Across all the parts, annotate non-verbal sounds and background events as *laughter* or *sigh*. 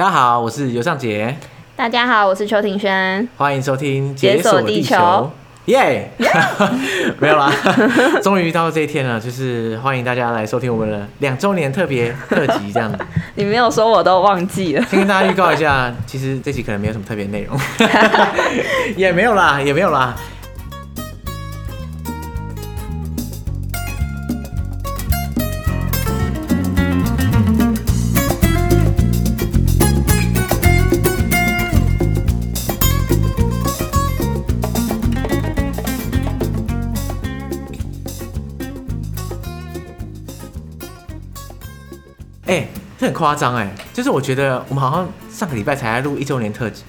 大家好，我是尤尚杰。大家好，我是邱庭轩。欢迎收听《解锁地球》。耶、yeah! *laughs* 没有啦，*laughs* 终于到这一天了，就是欢迎大家来收听我们的两周年特别特辑，这样子。*laughs* 你没有说，我都忘记了。先跟大家预告一下，其实这集可能没有什么特别内容，也没有啦，也没有啦。夸张哎！就是我觉得我们好像上个礼拜才录一周年特辑，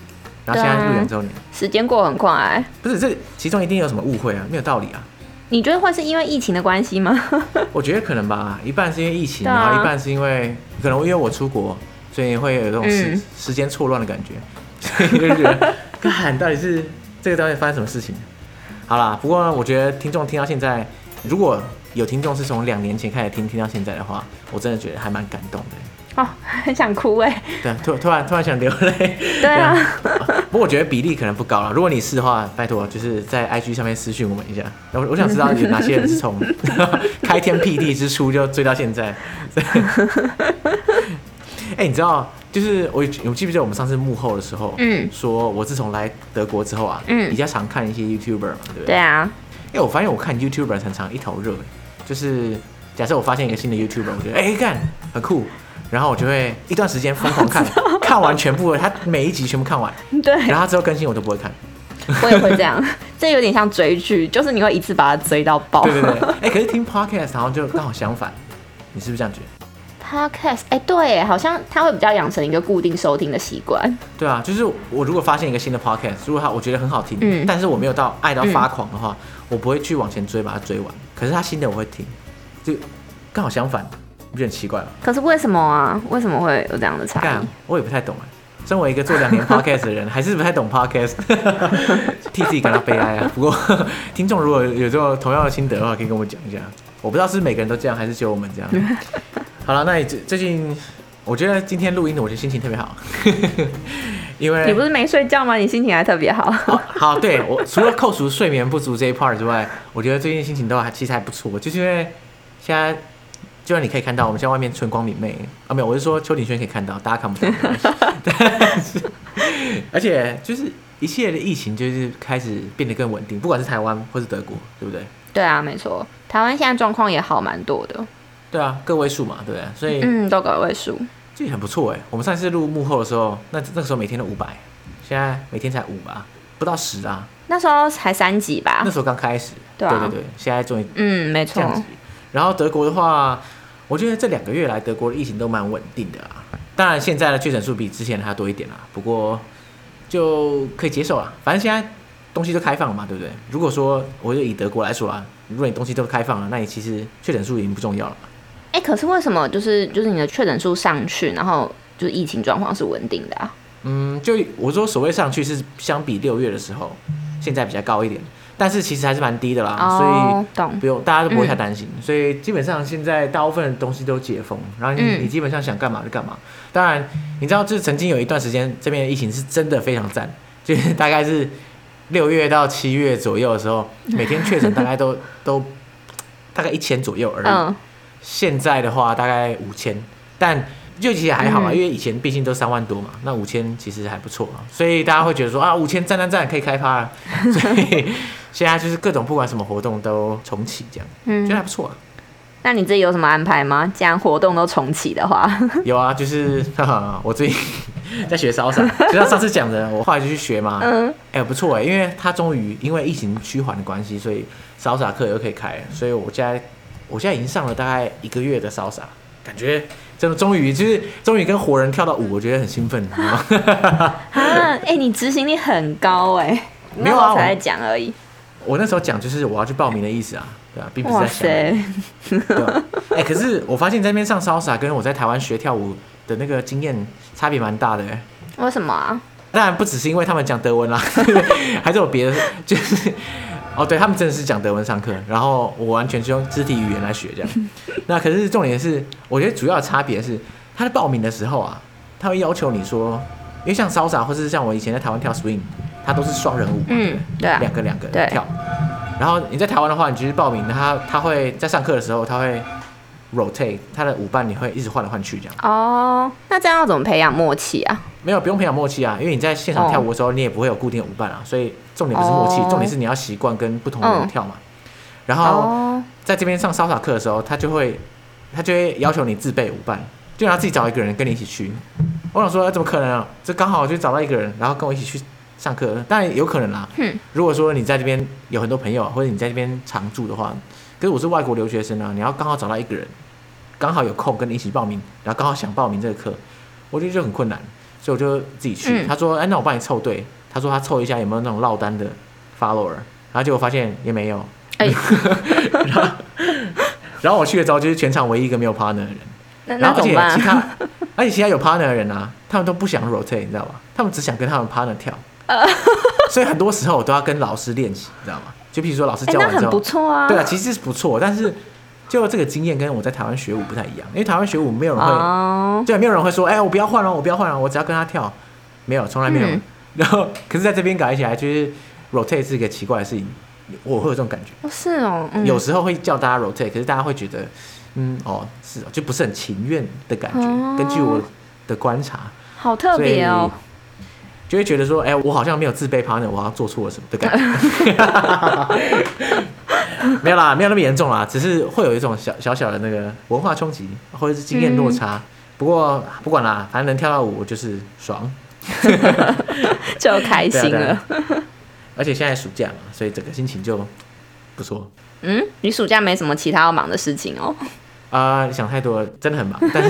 然后现在录两周年，时间过很快、欸。不是，这其中一定有什么误会啊？没有道理啊！你觉得会是因为疫情的关系吗？*laughs* 我觉得可能吧，一半是因为疫情，然后一半是因为可能因为我出国，所以会有这种时、嗯、时间错乱的感觉，所以就觉得，看到底是这个到底发生什么事情？好啦，不过呢，我觉得听众听到现在，如果有听众是从两年前开始听，听到现在的话，我真的觉得还蛮感动的。哦，*laughs* 很想哭哎。对，突突然突然想流泪。对啊。不过我觉得比例可能不高了。如果你是的话，拜托就是在 IG 上面私讯我们一下。我我想知道有哪些人是从 *laughs* 开天辟地之初就追到现在。哎、欸，你知道，就是我我记不记得我们上次幕后的时候，嗯，说我自从来德国之后啊，嗯，比较常看一些 YouTuber 嘛，对不对？对啊。因为我发现我看 YouTuber 常常一头热。就是假设我发现一个新的 YouTuber，我觉得哎干很酷，然后我就会一段时间疯狂看，*laughs* 看完全部，他每一集全部看完，*laughs* 对，然后他之后更新我都不会看。我也会这样，*laughs* 这有点像追剧，就是你会一次把它追到爆。对对对，哎，可是听 Podcast 好像就刚好相反，你是不是这样觉得？Podcast，哎，对，好像他会比较养成一个固定收听的习惯。对啊，就是我如果发现一个新的 Podcast，如果他我觉得很好听，嗯，但是我没有到爱到发狂的话，嗯，我不会去往前追把它追完。可是他新的我会听，就刚好相反，不觉得很奇怪了？可是为什么啊？为什么会有这样的差异？我也不太懂哎。身为一个做两年 podcast 的人，*laughs* 还是不太懂 podcast，*laughs* 替自己感到悲哀啊。*laughs* 不过听众如果有这种同样的心得的话，可以跟我讲一下。我不知道是每个人都这样，还是只有我们这样。好了，那你最最近，我觉得今天录音的，我觉得心情特别好。因为你不是没睡觉吗？你心情还特别好。好，好，对，我除了扣除睡眠不足这一 part 之外，我觉得最近心情都还其实还不错。就是因为现在，就像你可以看到，我们现在外面春光明媚啊，没有，我是说邱鼎轩可以看到，大家看不到。*laughs* 而且就是一系列的疫情就是开始变得更稳定，不管是台湾或是德国，对不对？对啊，没错，台湾现在状况也好蛮多的。对啊，个位数嘛，对不对？所以嗯，都个位数。这也很不错哎！我们上次录幕后的时候，那那个时候每天都五百，现在每天才五吧，不到十啊。那时候才三级吧？那时候刚开始。对啊。对对对，现在终于嗯，没错。然后德国的话，我觉得这两个月来德国的疫情都蛮稳定的啊。当然现在的确诊数比之前还要多一点啦，不过就可以接受了。反正现在东西都开放了嘛，对不对？如果说我就以德国来说啊，如果你东西都开放了，那你其实确诊数已经不重要了。哎、欸，可是为什么就是就是你的确诊数上去，然后就是疫情状况是稳定的啊？嗯，就我说所谓上去是相比六月的时候，现在比较高一点，但是其实还是蛮低的啦，哦、所以不用大家都不会太担心、嗯。所以基本上现在大部分的东西都解封，然后你、嗯、你基本上想干嘛就干嘛。当然，你知道就是曾经有一段时间这边的疫情是真的非常赞，就是大概是六月到七月左右的时候，每天确诊大概都 *laughs* 都大概一千左右而已。嗯现在的话大概五千，但就其实还好啊、嗯，因为以前毕竟都三万多嘛，那五千其实还不错啊，所以大家会觉得说啊，五千赞赞赞可以开趴了，*laughs* 所以现在就是各种不管什么活动都重启这样，嗯，觉得还不错啊。那你自己有什么安排吗？既然活动都重启的话，*laughs* 有啊，就是哈哈，我最近在学骚莎，就像上次讲的，我后来就去学嘛，嗯，哎、欸、不错哎，因为他终于因为疫情趋缓的关系，所以骚莎课又可以开，所以我现在。我现在已经上了大概一个月的骚莎，感觉真的终于就是终于跟活人跳到舞，我觉得很兴奋。*laughs* 啊，哎、欸，你执行力很高哎、欸，没有啊，我才在讲而已。我那时候讲就是我要去报名的意思啊，对啊，并不是在想。哎、欸，可是我发现在那边上骚莎跟我在台湾学跳舞的那个经验差别蛮大的。为什么啊？当然不只是因为他们讲德文啦，*laughs* 还是有别的，就是。哦，对他们真的是讲德文上课，然后我完全是用肢体语言来学这样。*laughs* 那可是重点是，我觉得主要的差别是，他在报名的时候啊，他会要求你说，因为像 Salsa 或是像我以前在台湾跳 Swing，他都是双人舞，嗯，对啊，两个两个跳。然后你在台湾的话，你就是报名，他他会在上课的时候，他会 rotate 他的舞伴，你会一直换来换去这样。哦，那这样要怎么培养默契啊？没有，不用培养默契啊，因为你在现场跳舞的时候，你也不会有固定的舞伴啊，所以重点不是默契，重点是你要习惯跟不同的人跳嘛。然后在这边上 Salsa 课的时候，他就会他就会要求你自备舞伴。就让他自己找一个人跟你一起去。我想说，怎么可能啊？这刚好就找到一个人，然后跟我一起去上课。当然有可能啦。嗯。如果说你在这边有很多朋友，或者你在这边常住的话，可是我是外国留学生啊，你要刚好找到一个人，刚好有空跟你一起报名，然后刚好想报名这个课，我觉得就很困难，所以我就自己去。嗯、他说：“哎，那我帮你凑对。”他说他凑一下有没有那种落单的 follower，然后结果发现也没有。哎。*laughs* 然后，然后我去了之后，就是全场唯一一个没有 partner 的人。然后而且其他，而且其他有 partner 的人啊，他们都不想 rotate，你知道吧？他们只想跟他们 partner 跳。所以很多时候我都要跟老师练习，你知道吗？就比如说老师教完之后，很不错啊。对啊，其实是不错，但是就这个经验跟我在台湾学舞不太一样，因为台湾学舞没有人会，就没有人会说，哎，我不要换了，我不要换了，我只要跟他跳，没有，从来没有。然后可是在这边改起来，就是 rotate 是一个奇怪的事情，我会有这种感觉。是哦，有时候会叫大家 rotate，可是大家会觉得。嗯哦，是哦，就不是很情愿的感觉。哦、根据我的观察，好特别哦，就会觉得说，哎、欸，我好像没有自卑 partner，我好像做错了什么的感觉。*laughs* 没有啦，没有那么严重啦，只是会有一种小小小的那个文化冲击，或者是经验落差。嗯、不过不管啦，反正能跳到舞就是爽，*laughs* 就开心了。而且现在暑假嘛，所以整个心情就不错。嗯，你暑假没什么其他要忙的事情哦。啊、想太多了，真的很忙，但是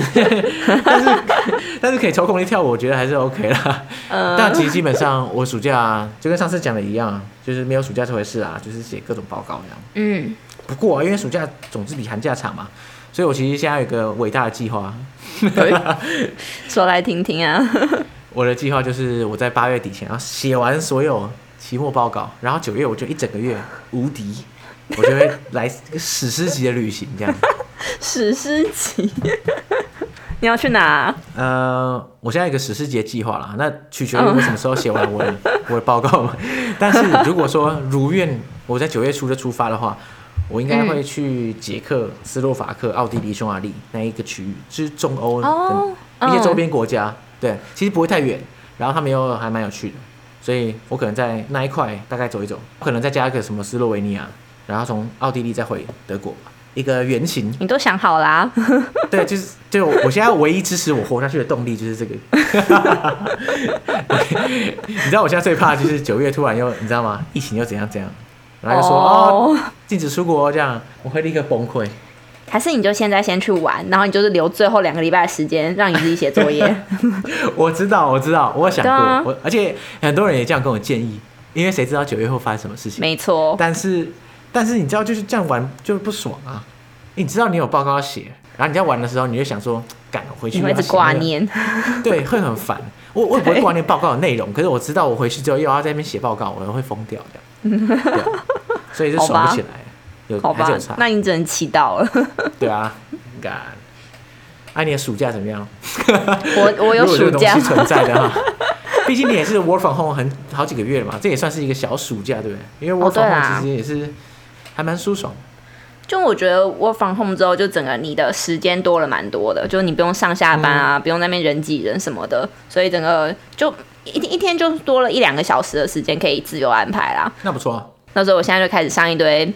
但是 *laughs* 但是可以抽空去跳舞，我觉得还是 OK 啦。嗯，*laughs* 但其实基本上我暑假就跟上次讲的一样，就是没有暑假这回事啊，就是写各种报告这样。嗯，不过啊因为暑假总是比寒假长嘛，所以我其实现在有一个伟大的计划，*laughs* 说来听听啊。*laughs* 我的计划就是我在八月底前要写完所有期末报告，然后九月我就一整个月无敌。我就会来史诗级的旅行，这样。史诗级，你要去哪啊？呃，我现在有一个史诗级的计划啦，那取决于我什么时候写完我的 *laughs* 我的报告嘛。但是如果说如愿，我在九月初就出发的话，我应该会去捷克、斯洛伐克、奥地利、匈牙利那一个区域，就是中欧的一些周边国家。对，其实不会太远，然后他们又还蛮有趣的，所以我可能在那一块大概走一走，可能再加一个什么斯洛维尼亚。然后从奥地利再回德国，一个原型。你都想好啦、啊？*laughs* 对，就是就我现在唯一支持我活下去的动力就是这个。*laughs* 你知道我现在最怕的就是九月突然又你知道吗？疫情又怎样怎样，然后又说哦禁止出国这样，我会立刻崩溃。还是你就现在先去玩，然后你就是留最后两个礼拜的时间让你自己写作业。*laughs* 我知道，我知道，我有想过，啊、我而且很多人也这样跟我建议，因为谁知道九月会发生什么事情？没错，但是。但是你知道，就是这样玩就不爽啊！你知道你有报告要写，然后你在玩的时候，你就想说，赶回去。你会一直挂念，*laughs* 对，会很烦。我我也不会挂念报告的内容，可是我知道我回去之后又要在那边写报告，我会疯掉这样。*laughs* 对，所以就爽不起来。有好吧。那你只能祈祷了。*laughs* 对啊，敢。哎，你的暑假怎么样？我我有暑假存在的哈。毕竟你也是 work from home 很好几个月了嘛，这也算是一个小暑假，对不对？因为 work from home 其实也是。还蛮舒爽，就我觉得 work from home 之后，就整个你的时间多了蛮多的，就是你不用上下班啊，嗯、不用那边人挤人什么的，所以整个就一一天就多了一两个小时的时间可以自由安排啦。那不错啊。那时候我现在就开始上一堆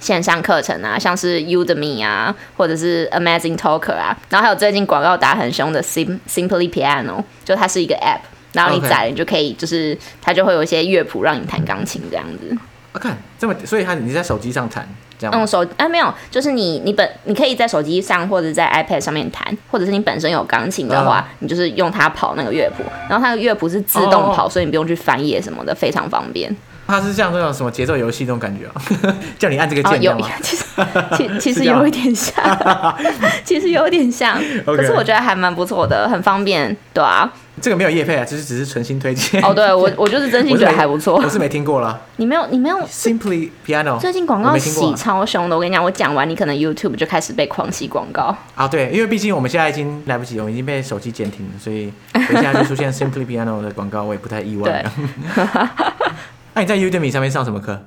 线上课程啊，像是 Udemy 啊，或者是 Amazing Talker 啊，然后还有最近广告打很凶的 Sim Simply Piano，就它是一个 app，然后你载了你就可以，就是它就会有一些乐谱让你弹钢琴这样子。看这么，所以他你在手机上弹这样？嗯，手啊没有，就是你你本你可以在手机上或者在 iPad 上面弹，或者是你本身有钢琴的话，啊、你就是用它跑那个乐谱，然后它的乐谱是自动跑，哦、所以你不用去翻页什么的，非常方便。它是像那种什么节奏游戏那种感觉啊？*laughs* 叫你按这个键吗？其实其 *laughs* 其实有一点像，*laughs* 其实有点像，可是我觉得还蛮不错的，很方便，对啊。这个没有业配啊，就是只是纯心推荐。哦，对我我就是真心觉得还不错。我是没听过啦。你没有你没有 Simply Piano 最近广告洗超凶的，我跟你讲，我讲完你可能 YouTube 就开始被狂洗广告。啊，对，因为毕竟我们现在已经来不及，我们已经被手机监听了，所以等一下就出现 Simply Piano 的广告，我也不太意外。*laughs* 那你在 Udemy 上面上什么课？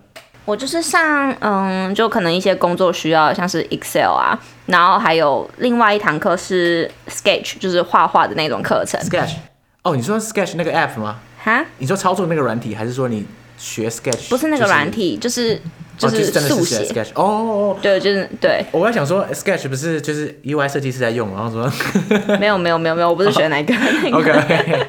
我就是上，嗯，就可能一些工作需要，像是 Excel 啊，然后还有另外一堂课是 Sketch，就是画画的那种课程。Sketch，哦，你说 Sketch 那个 App 吗？哈？你说操作那个软体，还是说你学 Sketch？不是那个软体，就是就是速写。Sketch，哦，对，就是对。我在想说 Sketch 不是就是 UI 设计师在用，然后说没有没有没有没有，我不是学那个。*laughs* OK。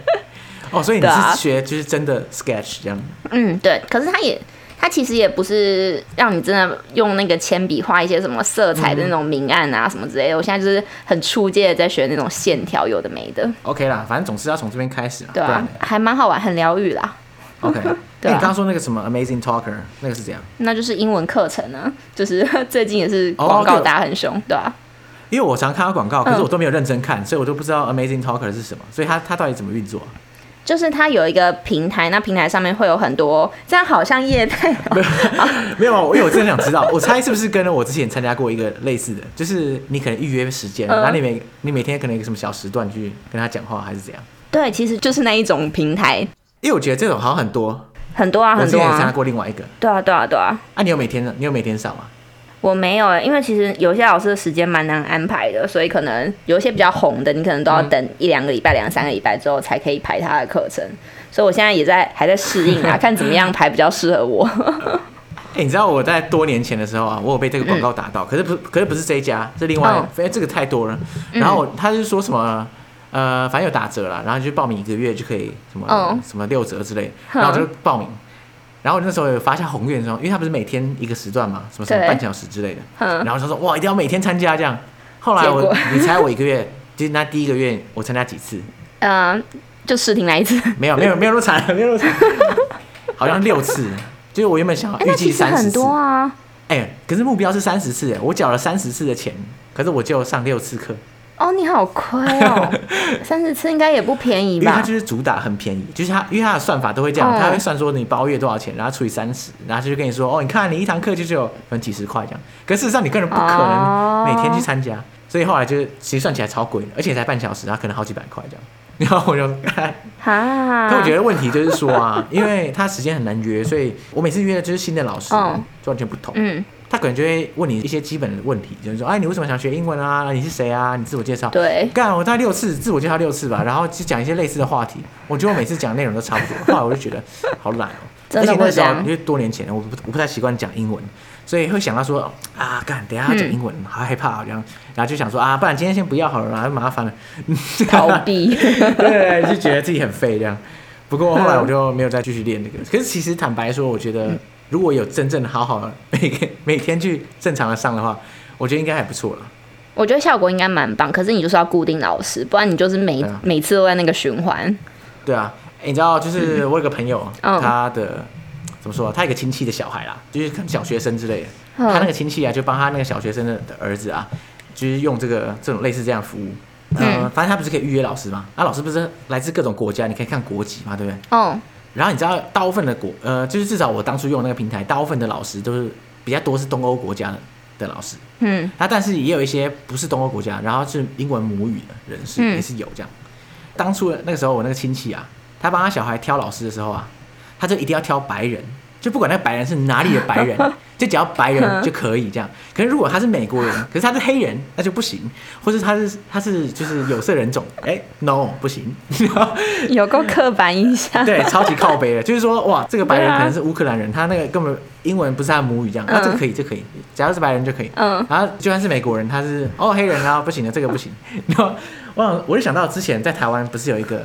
哦，所以你是学就是真的 Sketch 这样？嗯，对。可是他也。它其实也不是让你真的用那个铅笔画一些什么色彩的那种明暗啊什么之类的。我现在就是很初阶的在学那种线条，有的没的。OK 啦，反正总是要从这边开始啊。对啊，还蛮好玩，很疗愈啦。OK，*laughs* 对，你刚刚说那个什么 Amazing Talker，那个是怎样？那就是英文课程呢，*laughs* 就是最近也是广告打很凶，对吧？因为我常看到广告，可是我都没有认真看，所以我都不知道 Amazing Talker 是什么，所以它它到底怎么运作？就是它有一个平台，那平台上面会有很多，这样好像业态。*laughs* 没有，没有啊，因为我真的想知道，我猜是不是跟我之前参加过一个类似的，就是你可能预约时间，然后你每你每天可能有个什么小时段去跟他讲话，还是怎样？对，其实就是那一种平台。因为我觉得这种好像很多，很多啊，很多啊。我之前参加过另外一个。对啊，对啊，对啊。啊，你有每天的？你有每天上吗？我没有，因为其实有些老师的时间蛮难安排的，所以可能有一些比较红的，你可能都要等一两个礼拜、两三个礼拜之后才可以排他的课程。所以我现在也在还在适应啊，*laughs* 看怎么样排比较适合我。哎、欸，你知道我在多年前的时候啊，我有被这个广告打到，嗯、可是不，可是不是这一家，是另外，因为、哦、这个太多了。然后他就说什么，呃，反正有打折了，然后就报名一个月就可以什么、哦、什么六折之类，然后我就报名。然后那时候有发下宏愿说，因为他不是每天一个时段嘛，什么什么半小时之类的。然后他说哇，一定要每天参加这样。*laughs* 后来我，你猜我一个月，就是那第一个月我参加几次？嗯、*laughs* 呃，就试听来一次。没有没有没有那么惨，没有那么惨。*laughs* 好像六次，就是我原本想要预计三十次。很多啊。哎，可是目标是三十次，我缴了三十次的钱，可是我就上六次课。哦，你好亏哦，*laughs* 三十次应该也不便宜吧？因为它就是主打很便宜，就是它，因为它的算法都会这样，它会算说你包月多少钱，然后除以三十，然后就跟你说，哦，你看你一堂课就只有可能几十块这样，可事实上你根本不可能每天去参加，所以后来就是其实算起来超贵的，而且才半小时，然后可能好几百块这样，然后我就，*laughs* 哈，但我觉得问题就是说啊，因为他时间很难约，所以我每次约的就是新的老师，就完全不同，嗯。他可能就会问你一些基本的问题，就是说，哎，你为什么想学英文啊？你是谁啊？你自我介绍。对。干，我大概六次自我介绍六次吧，然后就讲一些类似的话题。我觉得我每次讲的内容都差不多，后来我就觉得好懒哦。真的。而且那时候因为多年前，我不我不太习惯讲英文，所以会想到说啊，干，等一下要讲英文，好害怕这样，然后就想说啊，不然今天先不要好了，太麻烦了。*laughs* 逃避。*laughs* 对，就觉得自己很废这样。不过后来我就没有再继续练那个。可是其实坦白说，我觉得。如果有真正的好好的每天每天去正常的上的话，我觉得应该还不错了。我觉得效果应该蛮棒，可是你就是要固定老师，不然你就是每、啊、每次都在那个循环。对啊，欸、你知道，就是我有个朋友，嗯、他的怎么说？他有个亲戚的小孩啦，就是小学生之类的。嗯、他那个亲戚啊，就帮他那个小学生的的儿子啊，就是用这个这种类似这样服务。嗯，反正他不是可以预约老师吗？那、啊、老师不是来自各种国家，你可以看国籍嘛，对不对？嗯。然后你知道，大部分的国呃，就是至少我当初用那个平台，大部分的老师都是比较多是东欧国家的的老师，嗯，那但是也有一些不是东欧国家，然后是英文母语的人士也是有这样。嗯、当初那个时候，我那个亲戚啊，他帮他小孩挑老师的时候啊，他就一定要挑白人，就不管那个白人是哪里的白人。*laughs* 就只要白人 *laughs* 就可以这样，可是如果他是美国人，*laughs* 可是他是黑人，那就不行，或是他是他是就是有色人种，哎、欸、，no 不行，*laughs* 有够刻板印象，对，超级靠背的，就是说哇，这个白人可能是乌克兰人，他那个根本英文不是他母语，这样，那这个可以，这個、可以，只要是白人就可以，嗯，然后就算是美国人，他是哦黑人，啊不行的，这个不行，然后我我就想到之前在台湾不是有一个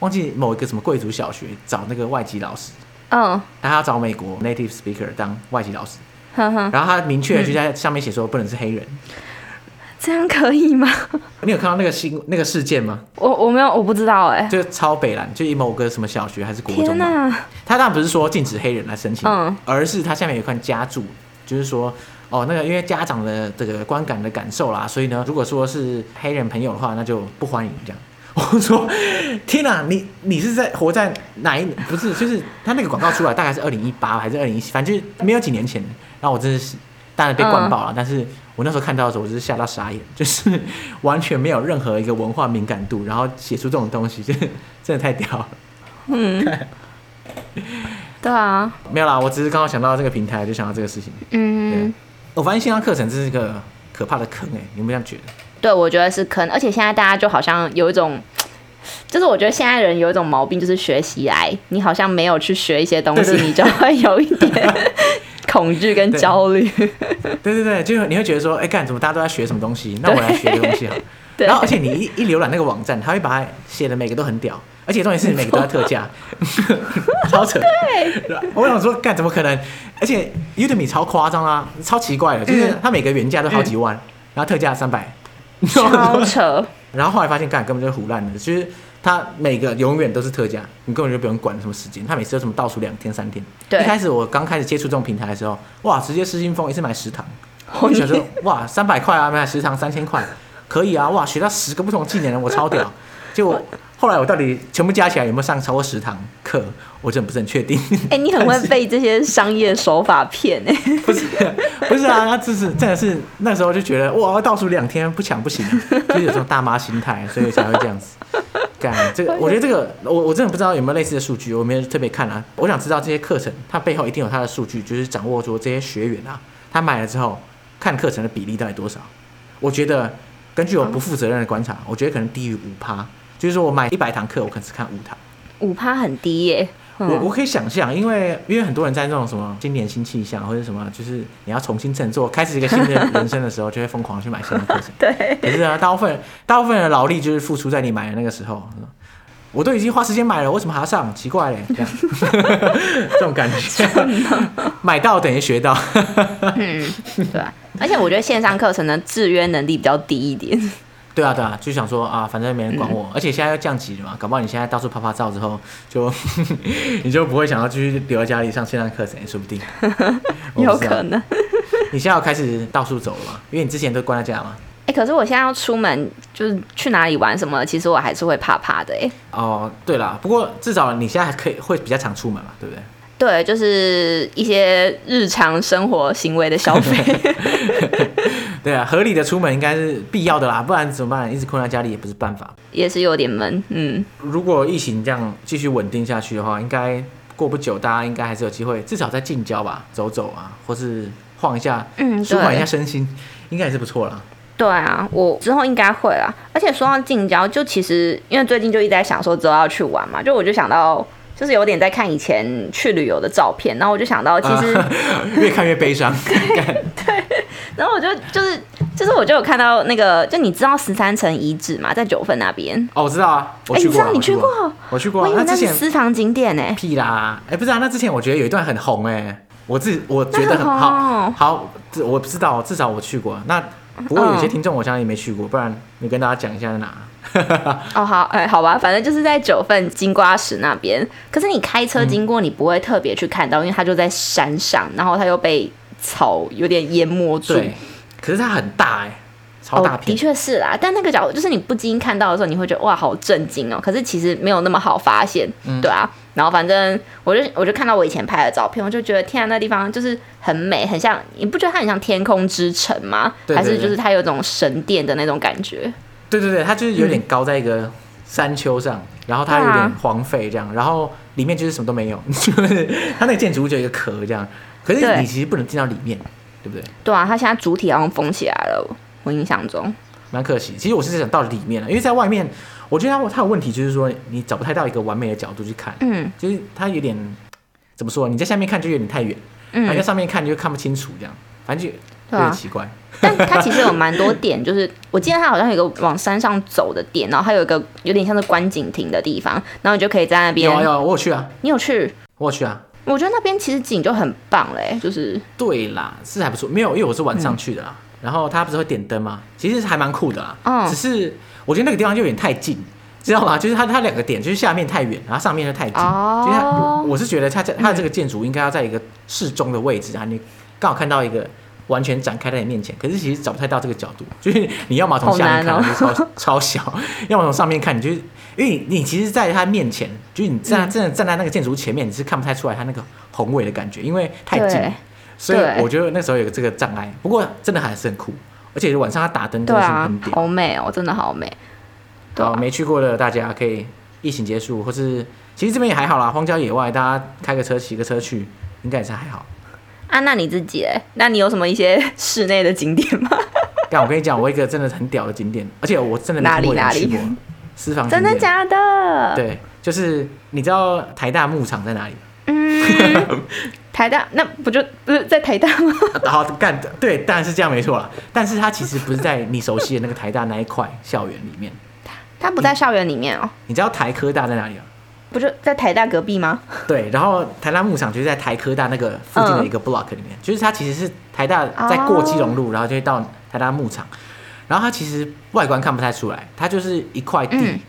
忘记某一个什么贵族小学找那个外籍老师，嗯，他要找美国 native speaker 当外籍老师。然后他明确就在上面写说不能是黑人，这样可以吗？你有看到那个新那个事件吗？我我没有，我不知道哎。就超北蓝，就以某个什么小学还是国中？天哪！他当然不是说禁止黑人来申请，嗯，而是他下面有一块加注，就是说哦，那个因为家长的这个观感的感受啦，所以呢，如果说是黑人朋友的话，那就不欢迎这样。*laughs* 我说天哪，你你是在活在哪一？不是，就是他那个广告出来大概是二零一八还是二零一七，反正就是没有几年前。然后我真的是当然被灌爆了，嗯、但是我那时候看到的时候，我就是吓到傻眼，就是 *laughs* 完全没有任何一个文化敏感度，然后写出这种东西，真的真的太屌了。嗯，对啊，*laughs* 没有啦，我只是刚好想到这个平台，就想到这个事情。嗯，我发现线上课程这是一个可怕的坑哎、欸，你有没有这样觉得？对，我觉得是坑，而且现在大家就好像有一种，就是我觉得现在人有一种毛病，就是学习来，你好像没有去学一些东西，你就会有一点恐惧跟焦虑。*laughs* 对对对，就是你会觉得说，哎，干怎么大家都在学什么东西？*laughs* 那我来学个东西好。对然后，而且你一一浏览那个网站，他会把它写的每个都很屌，而且重点是每个都在特价，*laughs* 超扯。对，我想说，干怎么可能？而且 Udemy 超夸张啊，超奇怪的，就是它每个原价都好几万，嗯、然后特价三百。超扯！然后后来发现，干根本就是唬烂的。其实他每个永远都是特价，你根本就不用管什么时间。他每次都什么倒数两天、三天。对。一开始我刚开始接触这种平台的时候，哇，直接失心疯，一次买十堂。*laughs* 我就想说，哇，三百块啊，买十堂三千块，可以啊，哇，学到十个不同技能，我超屌。结果后来我到底全部加起来有没有上超过十堂课？我真的不是很确定。哎、欸，你很会被这些商业手法骗哎、欸。*laughs* 不是，不是啊，他只是真的是那时候就觉得哇，倒数两天不抢不行，就是有这种大妈心态，所以才会这样子干。这个我觉得这个我我真的不知道有没有类似的数据，我没有特别看啊。我想知道这些课程它背后一定有它的数据，就是掌握住这些学员啊，他买了之后看课程的比例到底多少？我觉得根据我不负责任的观察，我觉得可能低于五趴。就是说我买一百堂课，我可能只看五堂，五趴很低耶。我我可以想象，因为因为很多人在那种什么今年新气象或者什么，就是你要重新振作，开始一个新的人生的时候，就会疯狂去买新的课程。*laughs* 对。可是啊，大部分大部分的劳力就是付出在你买的那个时候。我都已经花时间买了，为什么还要上？奇怪嘞，这样 *laughs* 这种感觉。买到等于学到。嗯，对啊。而且我觉得线上课程的制约能力比较低一点。对啊，对啊，就想说啊，反正没人管我，嗯、而且现在要降级了嘛，搞不好你现在到处拍拍照之后，就 *laughs* 你就不会想要继续留在家里上线上课程，说不定。*laughs* 有可能。你现在要开始到处走了嘛？因为你之前都关在家嘛。哎、欸，可是我现在要出门，就是去哪里玩什么，其实我还是会怕怕的哎。哦，对啦，不过至少你现在还可以会比较常出门嘛，对不对？对，就是一些日常生活行为的消费。*laughs* *laughs* 对啊，合理的出门应该是必要的啦，不然怎么办？一直困在家里也不是办法，也是有点闷。嗯，如果疫情这样继续稳定下去的话，应该过不久，大家应该还是有机会，至少在近郊吧，走走啊，或是晃一下，嗯，舒缓一下身心，应该也是不错啦。对啊，我之后应该会啦。而且说到近郊，就其实因为最近就一直在想说之后要去玩嘛，就我就想到。就是有点在看以前去旅游的照片，然后我就想到，其实、啊、越看越悲伤。*laughs* 对，然后我就就是就是我就有看到那个，就你知道十三层遗址吗？在九份那边。哦，我知道啊，我去过。欸、你知道你去过？我去过。我以为那是私藏景点呢、欸。屁啦！哎、欸，不是啊，那之前我觉得有一段很红哎、欸，我自己我觉得很好。好，我不知道，至少我去过。那不过有些听众我相信也没去过，不然你跟大家讲一下在哪。*laughs* 哦，好，哎，好吧，反正就是在九份金瓜石那边。可是你开车经过，你不会特别去看到，嗯、因为它就在山上，然后它又被草有点淹没住。对，可是它很大哎，超大片。哦、的确是啦，但那个角度就是你不经意看到的时候，你会觉得哇，好震惊哦。可是其实没有那么好发现，嗯、对啊。然后反正我就我就看到我以前拍的照片，我就觉得天啊，那地方就是很美，很像，你不觉得它很像天空之城吗？对对对，还是就是它有种神殿的那种感觉？对对对，它就是有点高在一个山丘上，嗯、然后它有点荒废这样，然后里面就是什么都没有，*laughs* 就是它那个建筑物就一个壳这样。可是你其实不能进到里面，对，不对？对啊，它现在主体好像封起来了，我印象中。蛮可惜，其实我是想到里面了，因为在外面，我觉得它它有问题，就是说你找不太到一个完美的角度去看，嗯，就是它有点怎么说？你在下面看就有点太远，嗯，在上面看就看不清楚这样，反正就有点奇怪。但它其实有蛮多点，就是我记得它好像有一个往山上走的点，然后还有一个有点像是观景亭的地方，然后你就可以在那边。有啊有啊，我有去啊。你有去？我有去啊。我觉得那边其实景就很棒嘞，就是。对啦，是还不错。没有，因为我是晚上去的啦。嗯、然后它不是会点灯吗？其实还蛮酷的啦。嗯。只是我觉得那个地方就有点太近，知道吗？就是它它两个点，就是下面太远，然后上面又太近。哦。其实我是觉得它在它的这个建筑应该要在一个适中的位置啊，你刚好看到一个。完全展开在你面前，可是其实找不太到这个角度，*laughs* 就是你要么从下面看，哦、就超 *laughs* 超小；要么从上面看，你就是因为你，你其实在他面前，就是你站真的站在那个建筑前面，你是看不太出来他那个宏伟的感觉，因为太近。所以我觉得那时候有个这个障碍，不过真的还是很酷，而且晚上他打灯真的是很美哦，真的好美。好，没去过的大家可以疫情结束，或是其实这边也还好啦，荒郊野外，大家开个车骑个车去，应该也是还好。啊，那你自己嘞？那你有什么一些室内的景点吗？*laughs* 但我跟你讲，我一个真的很屌的景点，而且我真的没去过，哪里哪里？私房真的假的？对，就是你知道台大牧场在哪里？嗯，*laughs* 台大那不就不是在台大吗？*laughs* 好干的，对，当然是这样没错了。但是它其实不是在你熟悉的那个台大那一块校园里面，它不在校园里面哦。你知道台科大在哪里啊？不就在台大隔壁吗？对，然后台大牧场就是在台科大那个附近的一个 block 里面，嗯、就是它其实是台大在过基隆路，哦、然后就会到台大牧场，然后它其实外观看不太出来，它就是一块地，嗯、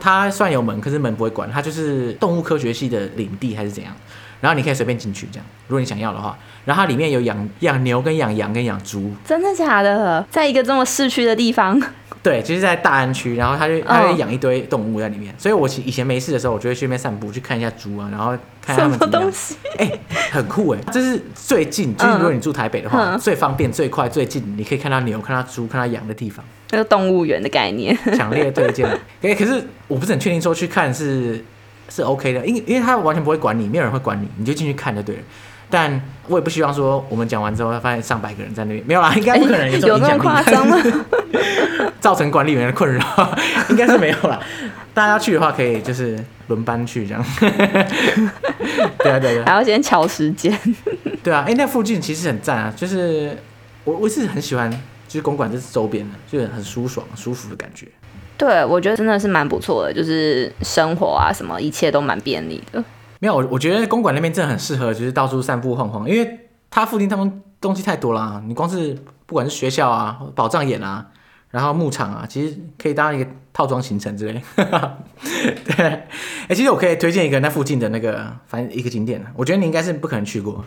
它算有门，可是门不会关，它就是动物科学系的领地还是怎样，然后你可以随便进去这样，如果你想要的话，然后它里面有养养牛跟养羊跟养猪，真的假的？在一个这么市区的地方？对，就是在大安区，然后他就他就养一堆动物在里面，oh. 所以我以前没事的时候，我就会去那边散步，去看一下猪啊，然后看他们怎么样。什么东西？*laughs* 哎、欸，很酷哎！这是最近，就是如果你住台北的话，嗯、最方便、最快、最近，你可以看到牛、看到猪、看到羊的地方。那个动物园的概念，强烈推荐。哎，可是我不是很确定说去看是是 OK 的，因为因为他完全不会管你，没有人会管你，你就进去看就对了。但我也不希望说我们讲完之后，会发现上百个人在那边，没有啦，应该不可能有这么 *laughs* 夸张吗？造成管理员的困扰，*laughs* 应该是没有啦。大家去的话，可以就是轮班去这样。*laughs* 对啊，对啊，还要先瞧时间。对啊，哎、欸，那附近其实很赞啊，就是我我是很喜欢，就是公馆这周边的，就是很舒爽、舒服的感觉。对，我觉得真的是蛮不错的，就是生活啊什么，一切都蛮便利的。没有，我我觉得公馆那边真的很适合，就是到处散步晃晃，因为它附近他们东西太多了。你光是不管是学校啊、宝藏眼啊。然后牧场啊，其实可以当一个套装行程之类。*laughs* 对，哎、欸，其实我可以推荐一个那附近的那个，反正一个景点，我觉得你应该是不可能去过。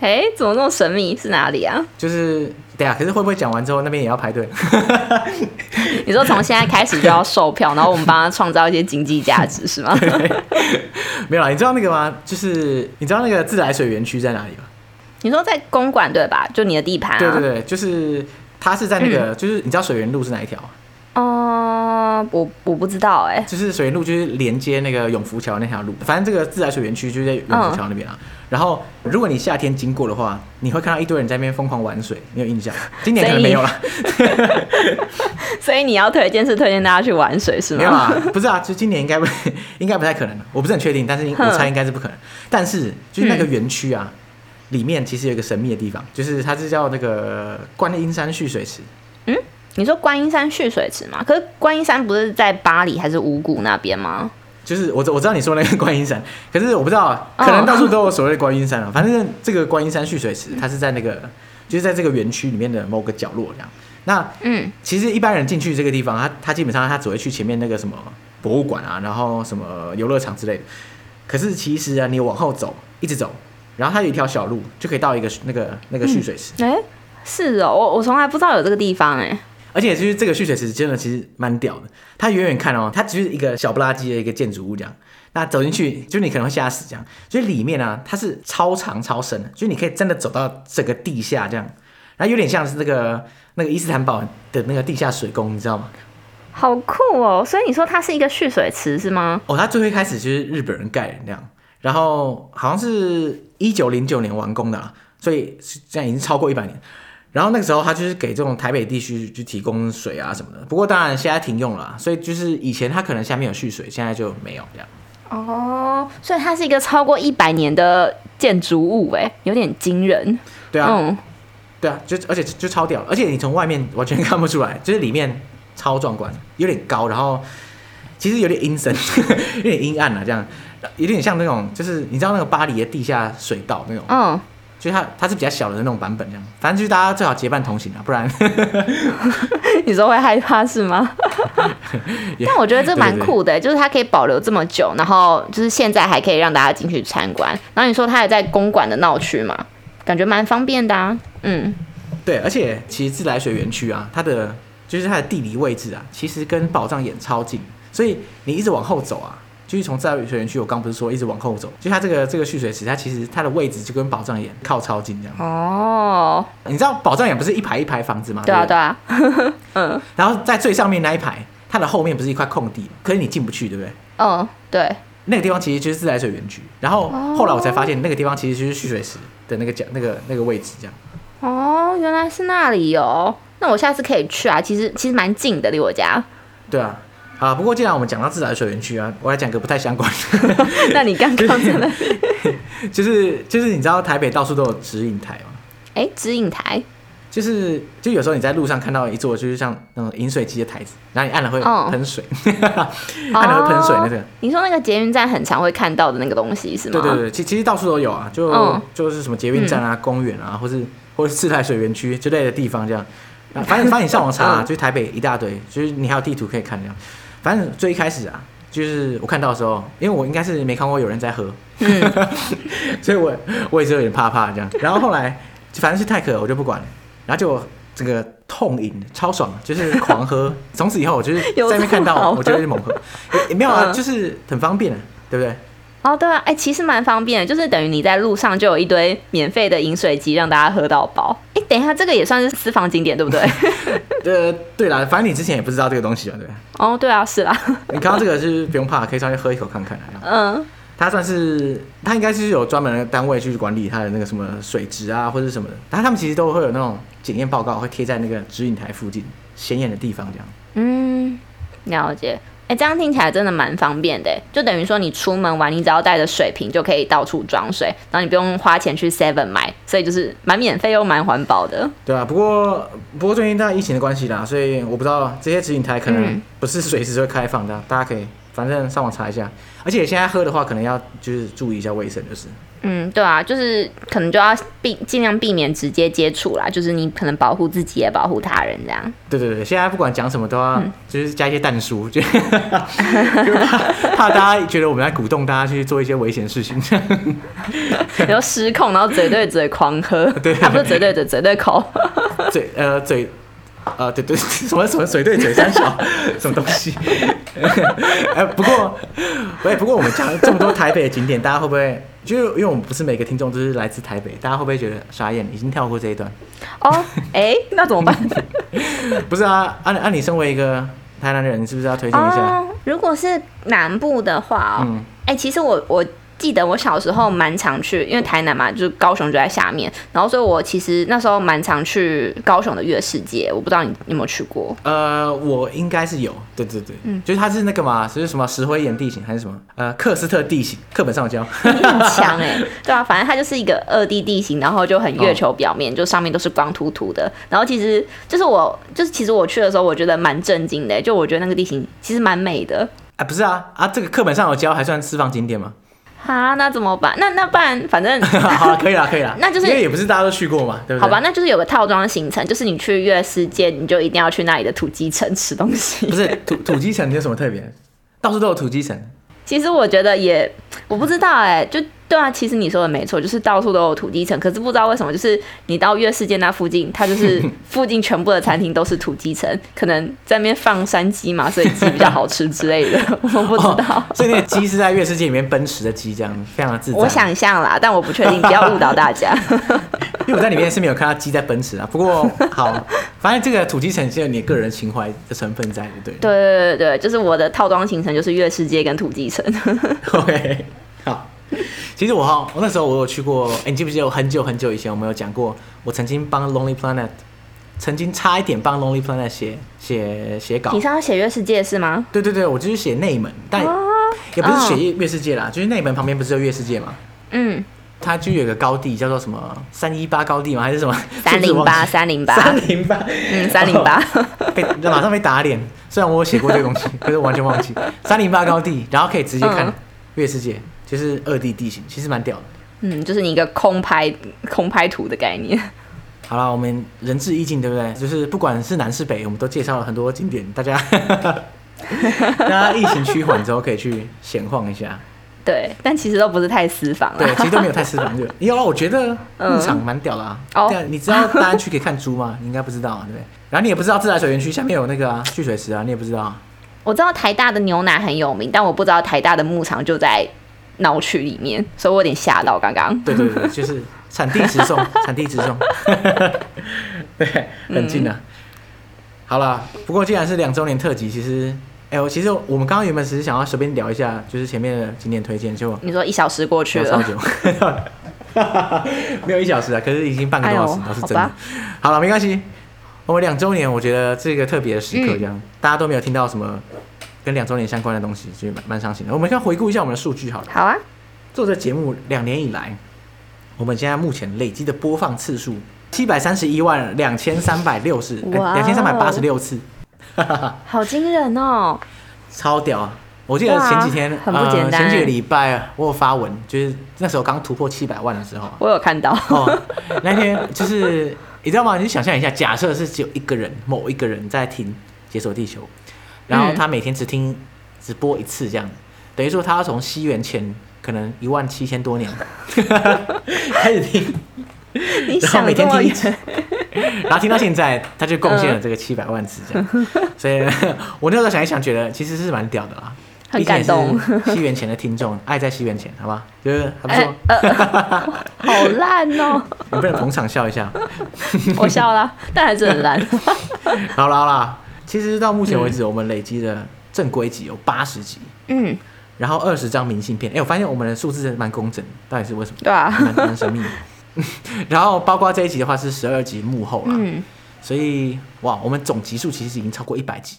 哎，怎么那么神秘？是哪里啊？就是对啊，可是会不会讲完之后那边也要排队？*laughs* 你说从现在开始就要售票，然后我们帮他创造一些经济价值是吗？*laughs* 没有啦，你知道那个吗？就是你知道那个自来水园区在哪里吗？你说在公馆对吧？就你的地盘、啊。对对对，就是。它是在那个，嗯、就是你知道水源路是哪一条？哦、呃，我我不知道哎、欸。就是水源路，就是连接那个永福桥那条路。反正这个自来水园区就在永福桥那边啊。嗯、然后，如果你夏天经过的话，你会看到一堆人在那边疯狂玩水，你有印象？今年可能没有了。*laughs* 所以，你要推荐是推荐大家去玩水是吗？没有啊，不是啊，就今年应该不应该不太可能，我不是很确定，但是我猜应该是不可能。但是就是那个园区啊。嗯里面其实有一个神秘的地方，就是它是叫那个观音山蓄水池。嗯，你说观音山蓄水池吗？可是观音山不是在巴黎还是五谷那边吗？就是我我知道你说那个观音山，可是我不知道，可能到处都有所谓的观音山啊。哦、反正这个观音山蓄水池，它是在那个就是在这个园区里面的某个角落这样。那嗯，其实一般人进去这个地方，他他基本上他只会去前面那个什么博物馆啊，然后什么游乐场之类的。可是其实啊，你往后走，一直走。然后它有一条小路，就可以到一个那个那个蓄水池。哎、嗯，是哦，我我从来不知道有这个地方哎。而且就是这个蓄水池真的其实蛮屌的。它远远看哦，它只是一个小不拉几的一个建筑物这样。那走进去，就你可能会吓死这样。所以里面呢、啊，它是超长超深的，就是你可以真的走到整个地下这样。然后有点像是那个那个伊斯坦堡的那个地下水宫，你知道吗？好酷哦！所以你说它是一个蓄水池是吗？哦，它最后一开始就是日本人盖的那样。然后好像是一九零九年完工的啦，所以现在已经超过一百年。然后那个时候他就是给这种台北地区去提供水啊什么的。不过当然现在停用了，所以就是以前它可能下面有蓄水，现在就没有这样。哦，所以它是一个超过一百年的建筑物，哎，有点惊人。对啊，嗯，对啊，就而且就超屌，而且你从外面完全看不出来，就是里面超壮观，有点高，然后其实有点阴森，*laughs* 有点阴暗啊这样。有点像那种，就是你知道那个巴黎的地下水道那种，嗯，就是它它是比较小的那种版本这样。反正就是大家最好结伴同行啊，不然 *laughs* 你说会害怕是吗？*laughs* 但我觉得这蛮酷的，就是它可以保留这么久，然后就是现在还可以让大家进去参观。然后你说它也在公馆的闹区嘛，感觉蛮方便的啊。嗯，对，而且其实自来水园区啊，它的就是它的地理位置啊，其实跟宝藏眼超近，所以你一直往后走啊。就是从自来水园区，我刚不是说一直往后走，就它这个这个蓄水池，它其实它的位置就跟宝藏岩靠超近这样。哦，你知道宝藏岩不是一排一排房子吗？对啊，对啊。嗯。*laughs* 然后在最上面那一排，它的后面不是一块空地，可是你进不去，对不对？嗯，对。那个地方其实就是自来水园区，然后后来我才发现那个地方其实就是蓄水池的那个角那个那个位置这样。哦，原来是那里哦。那我下次可以去啊，其实其实蛮近的，离我家。对啊。啊，不过既然我们讲到自来水园区啊，我来讲个不太相关的。*laughs* 那你刚刚在那 *laughs* 就是就是你知道台北到处都有指引台吗？哎、欸，指引台就是就有时候你在路上看到一座就是像那种饮水机的台子，然后你按了会喷水，哦、*laughs* 按了会喷水那个。你说那个捷运站很常会看到的那个东西是吗？对对对，其其实到处都有啊，就、嗯、就是什么捷运站啊、公园啊，或是或是自来水园区之类的地方这样。反正反正你上网查、啊，就是台北一大堆，就是你还有地图可以看这样。反正最一开始啊，就是我看到的时候，因为我应该是没看过有人在喝，嗯、*laughs* 所以我我也是有点怕怕这样。然后后来反正是太渴了，我就不管了。然后就这个痛饮超爽，就是狂喝。从此以后，我就是 *laughs* 在那边看到，我就会猛喝。也没有啊，就是很方便，啊对不对？哦，对啊，哎，其实蛮方便的，就是等于你在路上就有一堆免费的饮水机让大家喝到饱。哎，等一下，这个也算是私房景点，对不对？*laughs* 呃，对啦，反正你之前也不知道这个东西嘛，对吧？哦，对啊，是啦。你看到这个是不用怕，可以上去喝一口看看。嗯，它算是，它应该是有专门的单位去管理它的那个什么水质啊，或者什么的。但他们其实都会有那种检验报告，会贴在那个指引台附近显眼的地方，这样。嗯，了解。哎，这样听起来真的蛮方便的，就等于说你出门玩，你只要带着水瓶就可以到处装水，然后你不用花钱去 Seven 买，所以就是蛮免费又蛮环保的。对啊，不过不过最近大疫情的关系啦，所以我不知道这些指引台可能不是随时会开放的，嗯、大家可以反正上网查一下。而且现在喝的话，可能要就是注意一下卫生，就是。嗯，对啊，就是可能就要避尽量避免直接接触啦，就是你可能保护自己也保护他人这样。对对对，现在不管讲什么都要、嗯、就是加一些但书，就 *laughs* 怕怕大家觉得我们在鼓动大家去做一些危险事情，*laughs* 然后失控，然后嘴对嘴狂喝，*laughs* 对，他、啊、不是嘴对嘴，嘴对口，嘴呃嘴。呃，对对，*laughs* 什么什么水对嘴三小，什么东西？*laughs* 哎，不过，喂，不过我们讲了这么多台北的景点，大家会不会？就因为我们不是每个听众都是来自台北，大家会不会觉得傻眼？已经跳过这一段？哦，哎，那怎么办？*laughs* 不是啊，按、啊、按你身为一个台南人，你是不是要推荐一下、哦？如果是南部的话，嗯，哎，其实我我。记得我小时候蛮常去，因为台南嘛，就是高雄就在下面，然后所以我其实那时候蛮常去高雄的月世界，我不知道你，有没有去过？呃，我应该是有，对对对，嗯，就是它是那个嘛，就是什么石灰岩地形还是什么？呃，克斯特地形，课本上有教。很强哎，对啊，反正它就是一个二 D 地形，然后就很月球表面，哦、就上面都是光秃秃的，然后其实就是我，就是其实我去的时候，我觉得蛮震惊的，就我觉得那个地形其实蛮美的。哎、啊，不是啊，啊，这个课本上有教，还算私房景点吗？啊，那怎么办？那那不然反正 *laughs* 好了，可以了，可以了。*laughs* 那就是因为也不是大家都去过嘛，对不对？好吧，那就是有个套装行程，就是你去月世界，你就一定要去那里的土鸡城吃东西。不是土土鸡城有什么特别？到处都有土鸡城。其实我觉得也，我不知道哎、欸，就。对啊，其实你说的没错，就是到处都有土鸡城，可是不知道为什么，就是你到月世界那附近，它就是 *laughs* 附近全部的餐厅都是土鸡城，可能在那边放山鸡嘛，所以鸡比较好吃之类的，*laughs* *laughs* 我不知道。哦、所以那个鸡是在月世界里面奔驰的鸡，这样非常的自在。我想象啦，但我不确定，不要误导大家。因为我在里面是没有看到鸡在奔驰啊，不过好，反正这个土鸡城是有你个人情怀的成分在的，对。对对对对，就是我的套装行程就是月世界跟土鸡城。OK，好。*laughs* 其实我哈，我那时候我有去过，哎，你记不记得我很久很久以前我们有讲过，我曾经帮 Lonely Planet，曾经差一点帮 Lonely Planet 写写写稿。你是要写月世界是吗？对对对，我就是写内门，但也不是写月月世界啦，哦、就是内门旁边不是有月世界吗？嗯，它就有个高地叫做什么三一八高地吗？还是什么三零八 *laughs* 三零八三零八？嗯，三零八被马上被打脸。虽然我有写过这个东西，可是我完全忘记三零八高地，然后可以直接看月世界。嗯就是二 D 地形，其实蛮屌的。嗯，就是你一个空拍空拍图的概念。好了，我们仁至义尽，对不对？就是不管是南是北，我们都介绍了很多景点，大家 *laughs* 大家疫情趋缓之后可以去闲晃一下。对，但其实都不是太私房。对，其实都没有太私房。就 *laughs* 有啊，我觉得牧场蛮屌的啊。哦、嗯，你知道大安区可以看猪吗？你应该不知道啊，对不对？然后你也不知道自来水园区下面有那个啊蓄水池啊，你也不知道啊。我知道台大的牛奶很有名，但我不知道台大的牧场就在闹区里面，所以我有点吓到刚刚。对对对，就是产地直送，*laughs* 产地直送。*laughs* 对，很近啊。嗯、好了，不过既然是两周年特辑，其实。哎、欸，我其实我们刚刚原本只是想要随便聊一下，就是前面的景点推荐，就你说一小时过去了，超久，*laughs* 没有一小时啊，可是已经半个多小时，那、哎、是真的。好，好了，没关系，我们两周年，我觉得这个特别的时刻，这样、嗯、大家都没有听到什么跟两周年相关的东西，所以蛮蛮伤心的。我们先回顾一下我们的数据，好了。好啊。做这节目两年以来，我们现在目前累积的播放次数七百三十一万两千三百六十，两千三百八十六次。*laughs* 好惊人哦！超屌啊！我记得前几天，很不简单。前几个礼拜我有发文，就是那时候刚突破七百万的时候，我有看到。哦，那天就是你知道吗？你想象一下，假设是只有一个人，某一个人在听《解锁地球》，然后他每天只听只播一次，这样等于说他要从西元前可能一万七千多年 *laughs* 开始听，然后每天听一次。*laughs* 然后听到现在，他就贡献了这个七百万次这样，嗯、*laughs* 所以我那时候想一想，觉得其实是蛮屌的啦。很感动。西元前的听众，爱在西元前，好吧？就是还不错。欸呃、好烂哦！你不能捧场笑一下。我笑了，但还是很烂。好啦好啦，其实到目前为止，我们累积的正规集有八十集。嗯。然后二十张明信片，哎、欸，我发现我们的数字蛮工整，到底是为什么？对啊。蛮蛮神秘。*laughs* 然后包括这一集的话是十二集幕后了，嗯，所以哇，我们总集数其实已经超过一百集，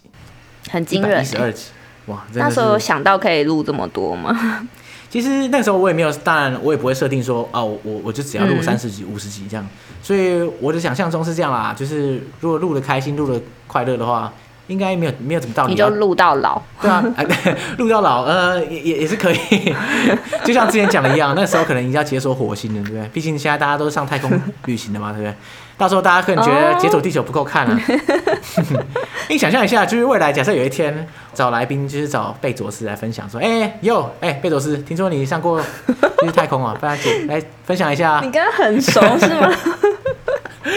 很惊人，十二集，哇！那时候有想到可以录这么多吗？其实那个时候我也没有，当然我也不会设定说啊，我我就只要录三十集、五十集这样，所以我的想象中是这样啦，就是如果录的开心、录的快乐的话。应该没有没有怎么道理，你就录到老，对啊，哎，*laughs* 录到老，呃，也也也是可以，*laughs* 就像之前讲的一样，那时候可能已经要解锁火星了，对不对？毕竟现在大家都是上太空旅行的嘛，对不对？到时候大家可能觉得解锁地球不够看了，*laughs* 你想象一下，就是未来假设有一天找来宾，就是找贝佐斯来分享，说，哎，哟，哎，贝佐斯，听说你上过 *laughs* 就是太空啊，*laughs* 不然姐来分享一下，你跟他很熟是吗？*laughs*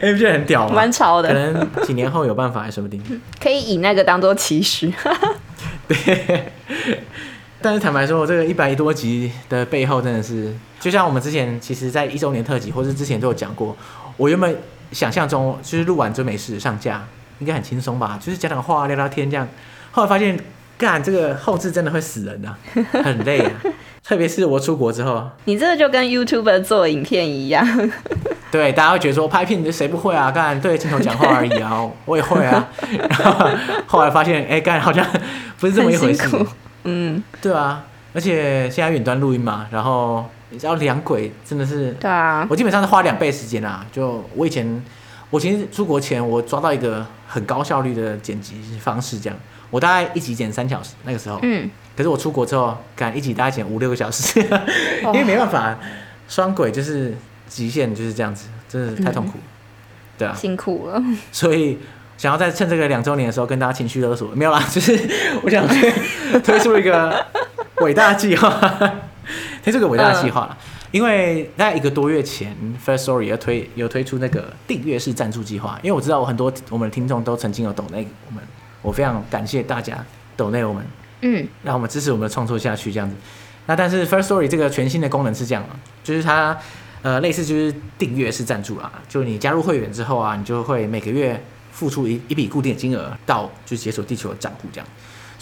哎，不觉得很屌吗？蛮潮的，可能几年后有办法，说不定可以以那个当做期许。对，但是坦白说，我这个一百多集的背后，真的是就像我们之前其实，在一周年特辑或是之前都有讲过。我原本想象中，就是录完就没事上架，应该很轻松吧？就是讲讲话、聊聊天这样。后来发现，干这个后置真的会死人的、啊，*laughs* 很累啊。特别是我出国之后，你这个就跟 YouTuber 做影片一样。*laughs* 对，大家会觉得说拍片，你谁不会啊？干对镜头讲话而已啊，*laughs* 我也会啊。然后后来发现，哎，干好像不是这么一回事。嗯，对啊。而且现在远端录音嘛，然后你知道两轨真的是，对啊。我基本上是花两倍时间啊。就我以前，我其实出国前，我抓到一个很高效率的剪辑方式，这样，我大概一集剪三小时，那个时候。嗯。可是我出国之后，敢一集大概剪五六个小时，因为没办法，双轨就是极限就是这样子，真的是太痛苦，嗯、对啊，辛苦了。所以想要在趁这个两周年的时候跟大家情绪勒索，没有啦，*laughs* 就是我想推推出一个伟大计划，推出个伟大的计划了。因为大概一个多月前，First Story 要推有推出那个订阅式赞助计划，因为我知道我很多我们的听众都曾经有抖内我们，我非常感谢大家抖内我们。嗯，让我们支持我们的创作下去，这样子。那但是 First Story 这个全新的功能是这样，就是它呃类似就是订阅式赞助啦，就你加入会员之后啊，你就会每个月付出一一笔固定的金额到就是解锁地球的账户这样，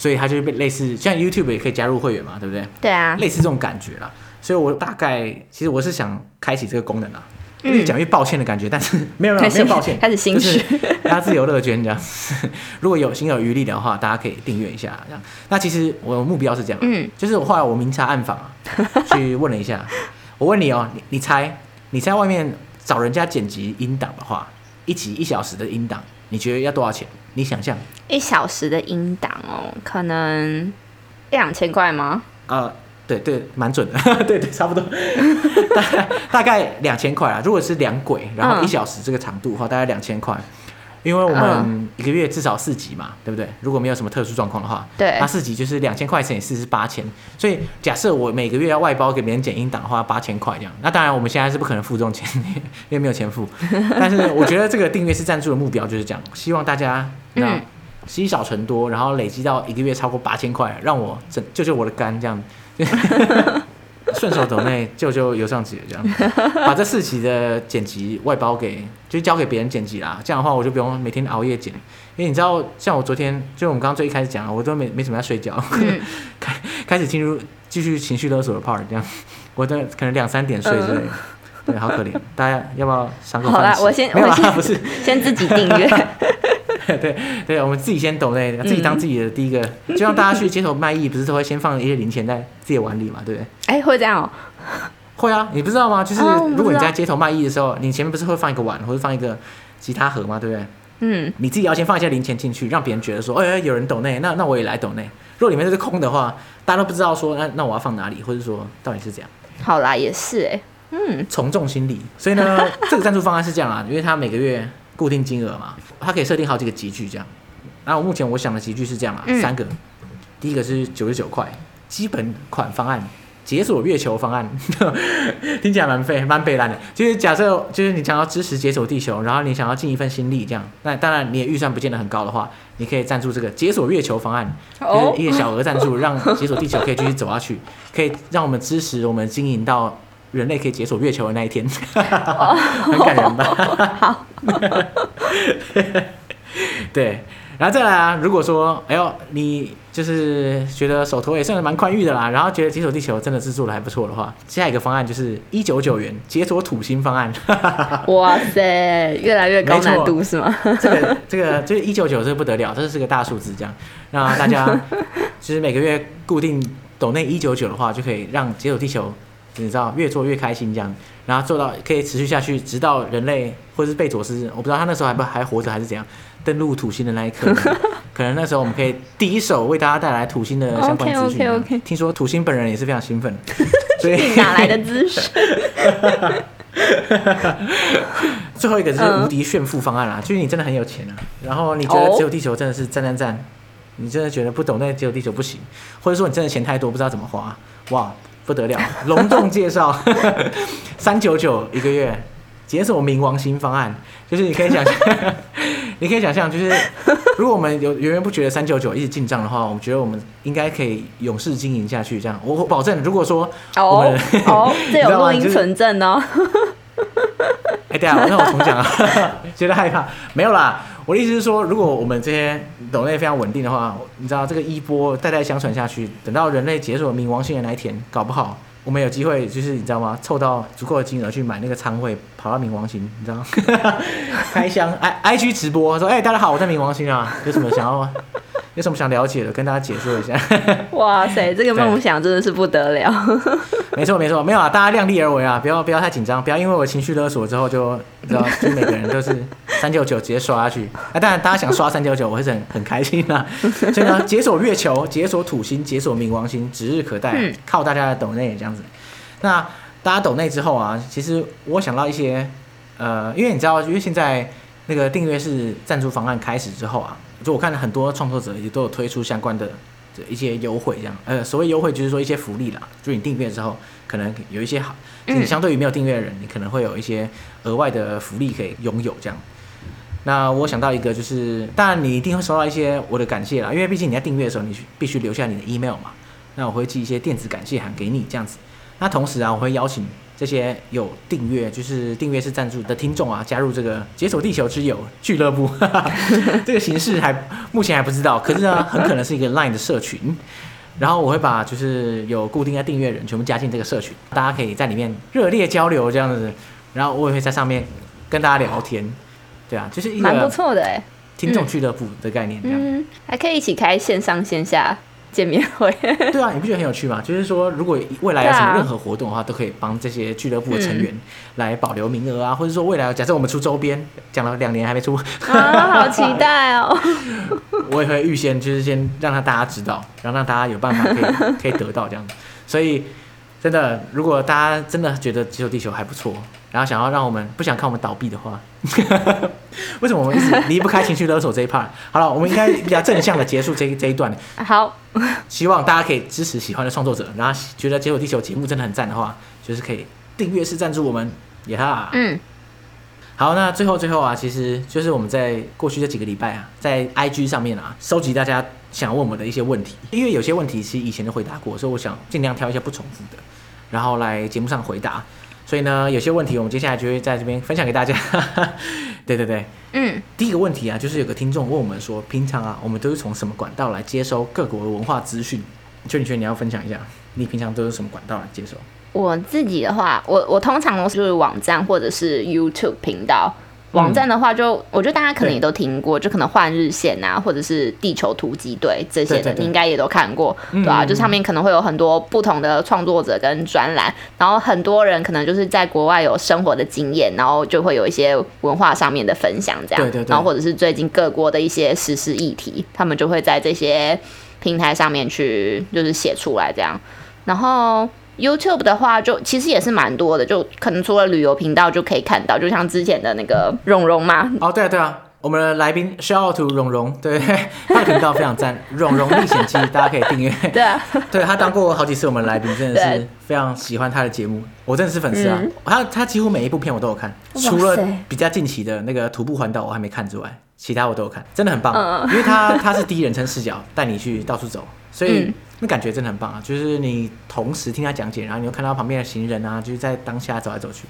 所以它就被类似像 YouTube 也可以加入会员嘛，对不对？对啊，类似这种感觉啦。所以我大概其实我是想开启这个功能啊。越讲越抱歉的感觉，但是 *laughs* 没有没有没有抱歉，开始心虚，大家自由乐捐这样。*laughs* 如果有心有余力的话，大家可以订阅一下这样。那其实我的目标是这样，嗯，就是我后来我明察暗访啊，*laughs* 去问了一下。我问你哦，你你猜你在外面找人家剪辑音档的话，一集一小时的音档，你觉得要多少钱？你想象一小时的音档哦，可能一两千块吗？呃。对对，蛮准的，*laughs* 对对，差不多，*laughs* 大概大概两千块啊。如果是两轨，然后一小时这个长度的话，大概两千块。因为我们一个月至少四集嘛，嗯、对不对？如果没有什么特殊状况的话，对，那四集就是两千块乘以四是八千，所以假设我每个月要外包给别人剪音档的话，八千块这样。那当然我们现在是不可能付这种钱，*laughs* 因为没有钱付。但是我觉得这个订阅式赞助的目标就是这样，希望大家那积少成多，然后累积到一个月超过八千块，让我拯救救我的肝这样。顺手抖内救救尤尚杰这样，*laughs* 把这四期的剪辑外包给，就交给别人剪辑啦。这样的话，我就不用每天熬夜剪。因为你知道，像我昨天，就我们刚刚最一开始讲，我都没没怎么在睡觉，*laughs* 开、嗯、开始进入继续情绪勒索的 part，这样，我的可能两三点睡之类的，对，好可怜。大家要不要上个？好啦，我先，我先，不是，先自己订阅。*laughs* 对对，我们自己先抖内，自己当自己的第一个，嗯、就像大家去街头卖艺，不是都会先放一些零钱在自己的碗里嘛，对不对？哎，会这样哦？*laughs* 会啊，你不知道吗？就是如果你在街头卖艺的时候，你前面不是会放一个碗，或者放一个吉他盒嘛，对不对？嗯，你自己要先放一些零钱进去，让别人觉得说，哎，有人抖内，那那我也来抖内。如果里面是空的话，大家都不知道说，那那我要放哪里，或者说到底是怎样。好啦，也是哎，嗯，从众心理，所以呢，*laughs* 这个赞助方案是这样啊，因为他每个月。固定金额嘛，它可以设定好几个级距这样。然后目前我想的集聚是这样啊，嗯、三个。第一个是九十九块基本款方案，解锁月球方案，*laughs* 听起来蛮费蛮北蓝的。就是假设就是你想要支持解锁地球，然后你想要尽一份心力这样，那当然你的预算不见得很高的话，你可以赞助这个解锁月球方案，就是一个小额赞助，让解锁地球可以继续走下去，可以让我们支持我们经营到。人类可以解锁月球的那一天，很感人吧？*laughs* 好，*laughs* 对，然后再来啊，如果说，哎呦，你就是觉得手头也算是蛮宽裕的啦，然后觉得解锁地球真的是做的还不错的话，下一个方案就是一九九元解锁土星方案。*laughs* 哇塞，越来越高难度是吗？这个这个就是一九九，这个不得了，这是个大数字，这样，那大家其实每个月固定抖内一九九的话，就可以让解锁地球。你知道越做越开心这样，然后做到可以持续下去，直到人类或者是贝佐斯，我不知道他那时候还不还活着还是怎样，登陆土星的那一刻，*laughs* 可能那时候我们可以第一手为大家带来土星的相关资讯。Okay, okay, okay. 听说土星本人也是非常兴奋，*laughs* 所以哪来的资讯？*laughs* 最后一个是无敌炫富方案啦，就是你真的很有钱啊，然后你觉得只有地球真的是赞赞赞，你真的觉得不懂那只有地球不行，或者说你真的钱太多不知道怎么花，哇！不得了，*laughs* 隆重介绍三九九一个月解锁冥王星方案，就是你可以想象，*laughs* 你可以想象，就是如果我们有源源不绝的三九九一直进账的话，我们觉得我们应该可以永世经营下去。这样，我保证，如果说我们哦，*laughs* 这有录音存证哦。哎，对啊，那我重讲啊，觉得害怕没有啦。我的意思是说，如果我们这些抖内非常稳定的话，你知道这个一波代代相传下去，等到人类解锁冥王星的那一天，搞不好我们有机会，就是你知道吗？凑到足够的金额去买那个仓位，跑到冥王星，你知道吗？*laughs* 开箱 I I G 直播说，哎、大家好，我在冥王星啊，有什么想要？有什么想了解的，跟大家解说一下。*laughs* 哇塞，这个梦想真的是不得了。*laughs* 没错没错，没有啊，大家量力而为啊，不要不要太紧张，不要因为我情绪勒索之后就你知道，就每个人都是三九九直接刷下去。啊，当然大家想刷三九九，我是很很开心啊。*laughs* 所以呢，解锁月球，解锁土星，解锁冥王星，指日可待，嗯、靠大家的抖内这样子。那大家抖内之后啊，其实我想到一些，呃，因为你知道，因为现在那个订阅式赞助方案开始之后啊。就我看了很多创作者也都有推出相关的一些优惠，这样，呃，所谓优惠就是说一些福利啦。就你订阅之后，可能有一些好，你相对于没有订阅的人，你可能会有一些额外的福利可以拥有这样。那我想到一个，就是当然你一定会收到一些我的感谢啦，因为毕竟你在订阅的时候，你必须留下你的 email 嘛。那我会寄一些电子感谢函给你这样子。那同时啊，我会邀请。这些有订阅，就是订阅式赞助的听众啊，加入这个解锁地球之友俱乐部，*laughs* 这个形式还目前还不知道，可是呢，很可能是一个 Line 的社群。然后我会把就是有固定的订阅人全部加进这个社群，大家可以在里面热烈交流这样子。然后我也会在上面跟大家聊天，对啊，就是一个蛮不错的哎，听众俱乐部的概念这样，嗯，还可以一起开线上线下。见面会，对啊，*laughs* 你不觉得很有趣吗？就是说，如果未来有什么任何活动的话，啊、都可以帮这些俱乐部的成员来保留名额啊，嗯、或者说未来假设我们出周边，讲了两年还没出，*laughs* 啊，好期待哦！*laughs* 我也会预先就是先让他大家知道，然后让大家有办法可以可以得到这样子。所以真的，如果大家真的觉得解锁地球还不错，然后想要让我们不想看我们倒闭的话，*laughs* 为什么我们一直离不开情绪勒索这一 part？好了，我们应该比较正向的结束这一这一段。好，希望大家可以支持喜欢的创作者，然后觉得《解锁地球》节目真的很赞的话，就是可以订阅式赞助我们，也哈。嗯。好，那最后最后啊，其实就是我们在过去这几个礼拜啊，在 IG 上面啊，收集大家想问我们的一些问题，因为有些问题其实以前就回答过，所以我想尽量挑一些不重复的，然后来节目上回答。所以呢，有些问题我们接下来就会在这边分享给大家。*laughs* 对对对，嗯，第一个问题啊，就是有个听众问我们说，平常啊，我们都是从什么管道来接收各国的文化资讯？就你觉得你要分享一下，你平常都是什么管道来接收？我自己的话，我我通常都是网站或者是 YouTube 频道。网站的话就，就我觉得大家可能也都听过，就可能换日线啊，或者是地球突击队这些的，你应该也都看过，对吧、啊？就上面可能会有很多不同的创作者跟专栏，然后很多人可能就是在国外有生活的经验，然后就会有一些文化上面的分享，这样，然后或者是最近各国的一些时事议题，他们就会在这些平台上面去就是写出来这样，然后。YouTube 的话，就其实也是蛮多的，就可能除了旅游频道就可以看到，就像之前的那个蓉蓉嘛。哦，对啊，对啊，我们的来宾 shout out to 蓉蓉，对，*laughs* 他的频道非常赞，*laughs*《蓉蓉历险记》，大家可以订阅。对啊，对他当过好几次我们来宾，真的是非常喜欢他的节目，我真的是粉丝啊。嗯、他他几乎每一部片我都有看，除了比较近期的那个徒步环岛我还没看之外，其他我都有看，真的很棒，嗯、因为他他是第一人称视角带你去到处走，所以。嗯那感觉真的很棒啊！就是你同时听他讲解，然后你又看到旁边的行人啊，就是在当下走来走去，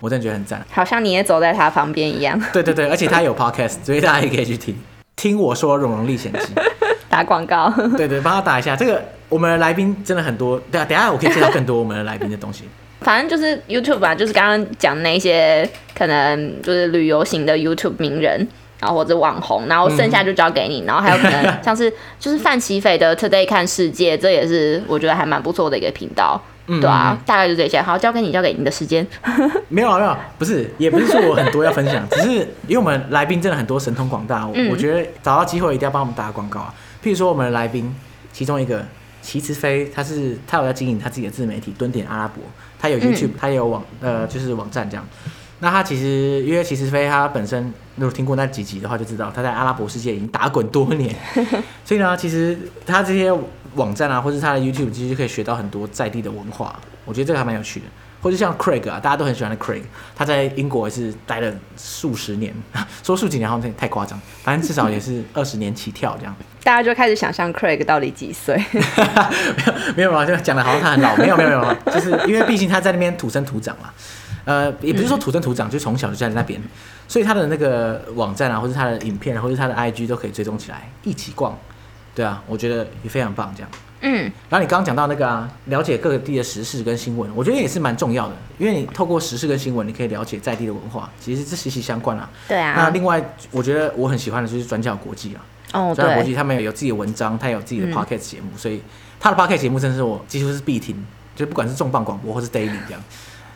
我真的觉得很赞。好像你也走在他旁边一样。*laughs* 对对对，而且他有 podcast，所以大家也可以去听。听我说《蓉蓉历险记》，*laughs* 打广告。*laughs* 对对，帮他打一下。这个我们的来宾真的很多，对啊，等下我可以介绍更多我们的来宾的东西。反正就是 YouTube 吧，就是刚刚讲那些可能就是旅游型的 YouTube 名人。然后或者网红，然后剩下就交给你，嗯、然后还有可能像是就是范奇斐的 Today 看世界，这也是我觉得还蛮不错的一个频道，嗯、对啊，大概就这些。好，交给你，交给你的时间。*laughs* 没有啊，没有，不是，也不是说我很多要分享，只是因为我们来宾真的很多神通广大，我觉得找到机会一定要帮我们打广告啊。譬如说我们的来宾其中一个齐慈飞，他是他有在经营他自己的自媒体蹲点阿拉伯，他有 YouTube，他也有网呃就是网站这样。那他其实，因为齐慈飞他本身，如果听过那几集的话，就知道他在阿拉伯世界已经打滚多年，*laughs* 所以呢，其实他这些网站啊，或是他的 YouTube，其实可以学到很多在地的文化。我觉得这个还蛮有趣的。或者像 Craig 啊，大家都很喜欢的 Craig，他在英国也是待了数十年，*laughs* 说数几年好像太夸张，反正至少也是二十年起跳这样。大家就开始想象 Craig 到底几岁？没 *laughs* 有没有，就讲的好像他很老，没有没有没有，就是因为毕竟他在那边土生土长嘛。呃，也不是说土生土长，就从小就在那边，所以他的那个网站啊，或者他的影片，或者他的 IG 都可以追踪起来，一起逛。对啊，我觉得也非常棒，这样。嗯。然后你刚刚讲到那个啊，了解各地的时事跟新闻，我觉得也是蛮重要的，因为你透过时事跟新闻，你可以了解在地的文化，其实这息息相关啊。对啊。那另外，我觉得我很喜欢的就是转角国际啊。哦。转角国际他们有自己的文章，他有自己的 Podcast 节目，嗯、所以他的 Podcast 节目真的是我几乎是必听，就不管是重磅广播或是 Daily 这样。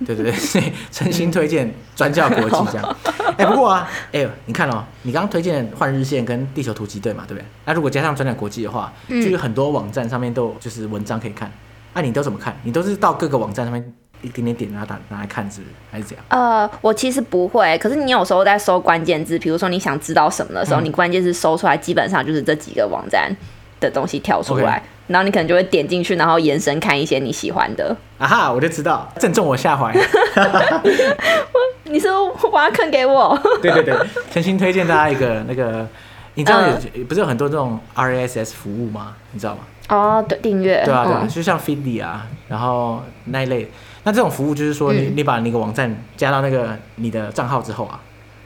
对对对，*laughs* 所以诚心推荐专教国际这样。哎、欸，不过啊，哎、欸，你看哦，你刚刚推荐换日线跟地球突击队嘛，对不对？那如果加上转角国际的话，就有很多网站上面都有就是文章可以看。那、啊、你都怎么看？你都是到各个网站上面一点点点拿打拿来看，是不是？还是怎样？呃，我其实不会，可是你有时候在搜关键字，比如说你想知道什么的时候，嗯、你关键字搜出来，基本上就是这几个网站的东西跳出来。Okay. 然后你可能就会点进去，然后延伸看一些你喜欢的。啊哈，我就知道，正中我下怀。你是挖坑给我？对 *laughs* 对对，诚心推荐大家一个那个，你知道有、嗯、不是有很多这种 RSS 服务吗？你知道吗？哦，对，订阅。对啊，对啊，嗯、就像 Feedly 啊，然后那一类。那这种服务就是说你，你、嗯、你把那个网站加到那个你的账号之后啊，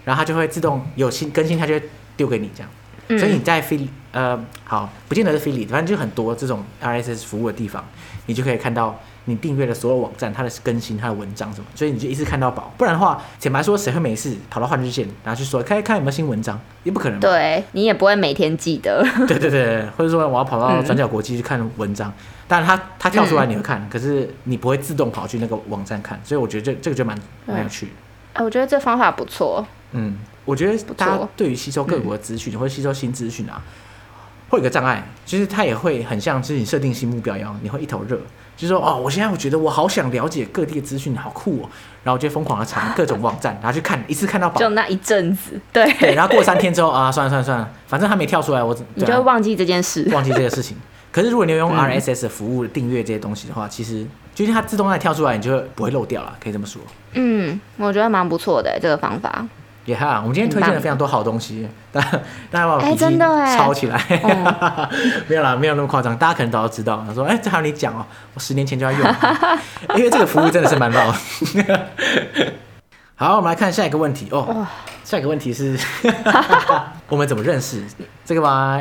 然后它就会自动有新更新，它就会丢给你这样。嗯、所以你在 Feedly 呃，好，不见得是 Feedly，反正就很多这种 RSS 服务的地方，你就可以看到你订阅的所有网站它的更新、它的文章什么，所以你就一次看到饱。不然的话，坦白说，谁会没事跑到换日线，然后去说看看有没有新文章，也不可能。对，你也不会每天记得。*laughs* 对对对，或者说我要跑到转角国际去看文章，当然它它跳出来你会看，嗯、可是你不会自动跑去那个网站看，所以我觉得这这个就蛮蛮有趣的。哎，我觉得这方法不错。嗯，我觉得大家对于吸收各国的资讯、嗯、或者吸收新资讯啊。会有个障碍，其实它也会很像，是你设定新目标一样，你会一头热，就是说哦，我现在我觉得我好想了解各地的资讯，好酷哦，然后我就疯狂的查 *laughs* 各种网站，然后去看，一次看到饱。就那一阵子，对对，然后过三天之后啊，算了算了算了，反正还没跳出来，我、啊、你就会忘记这件事，忘记这个事情。*laughs* 可是如果你有用 RSS 的服务订阅这些东西的话，嗯、其实就是它自动在跳出来，你就会不会漏掉了，可以这么说。嗯，我觉得蛮不错的这个方法。也、哈，我们今天推荐了非常多好东西，大家大家把笔记抄起来，欸、没有啦，没有那么夸张，大家可能都要知道。他说，哎、欸，这还有你讲哦，我十年前就要用，因为这个服务真的是蛮老。好，我们来看下一个问题哦，哦下一个问题是，*laughs* 我们怎么认识这个吗？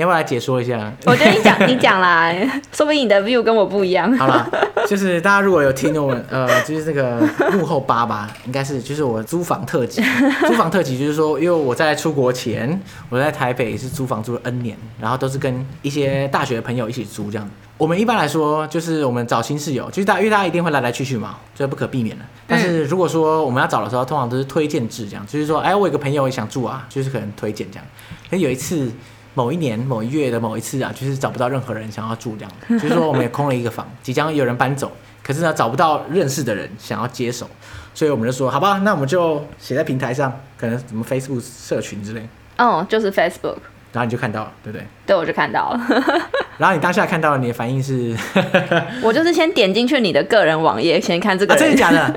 你要不要来解说一下？我觉得你讲你讲啦，*laughs* 说不定你的 view 跟我不一样。好了，就是大家如果有听我们呃，就是这个幕后八吧，应该是就是我租房特辑。*laughs* 租房特辑就是说，因为我在出国前，我在台北是租房租了 N 年，然后都是跟一些大学的朋友一起租这样。我们一般来说就是我们找新室友，就是大因为大家一定会来来去去嘛，这不可避免的。但是如果说我们要找的时候，通常都是推荐制这样，就是说，哎，我有个朋友也想住啊，就是可能推荐这样。可有一次。某一年某一月的某一次啊，就是找不到任何人想要住这样，就是说我们也空了一个房，即将有人搬走，可是呢找不到认识的人想要接手，所以我们就说好吧，那我们就写在平台上，可能什么 Facebook 社群之类。哦，就是 Facebook。然后你就看到了，对不对？对，我就看到了。*laughs* 然后你当下看到了，你的反应是？*laughs* 我就是先点进去你的个人网页，先看这个。啊，真的假的？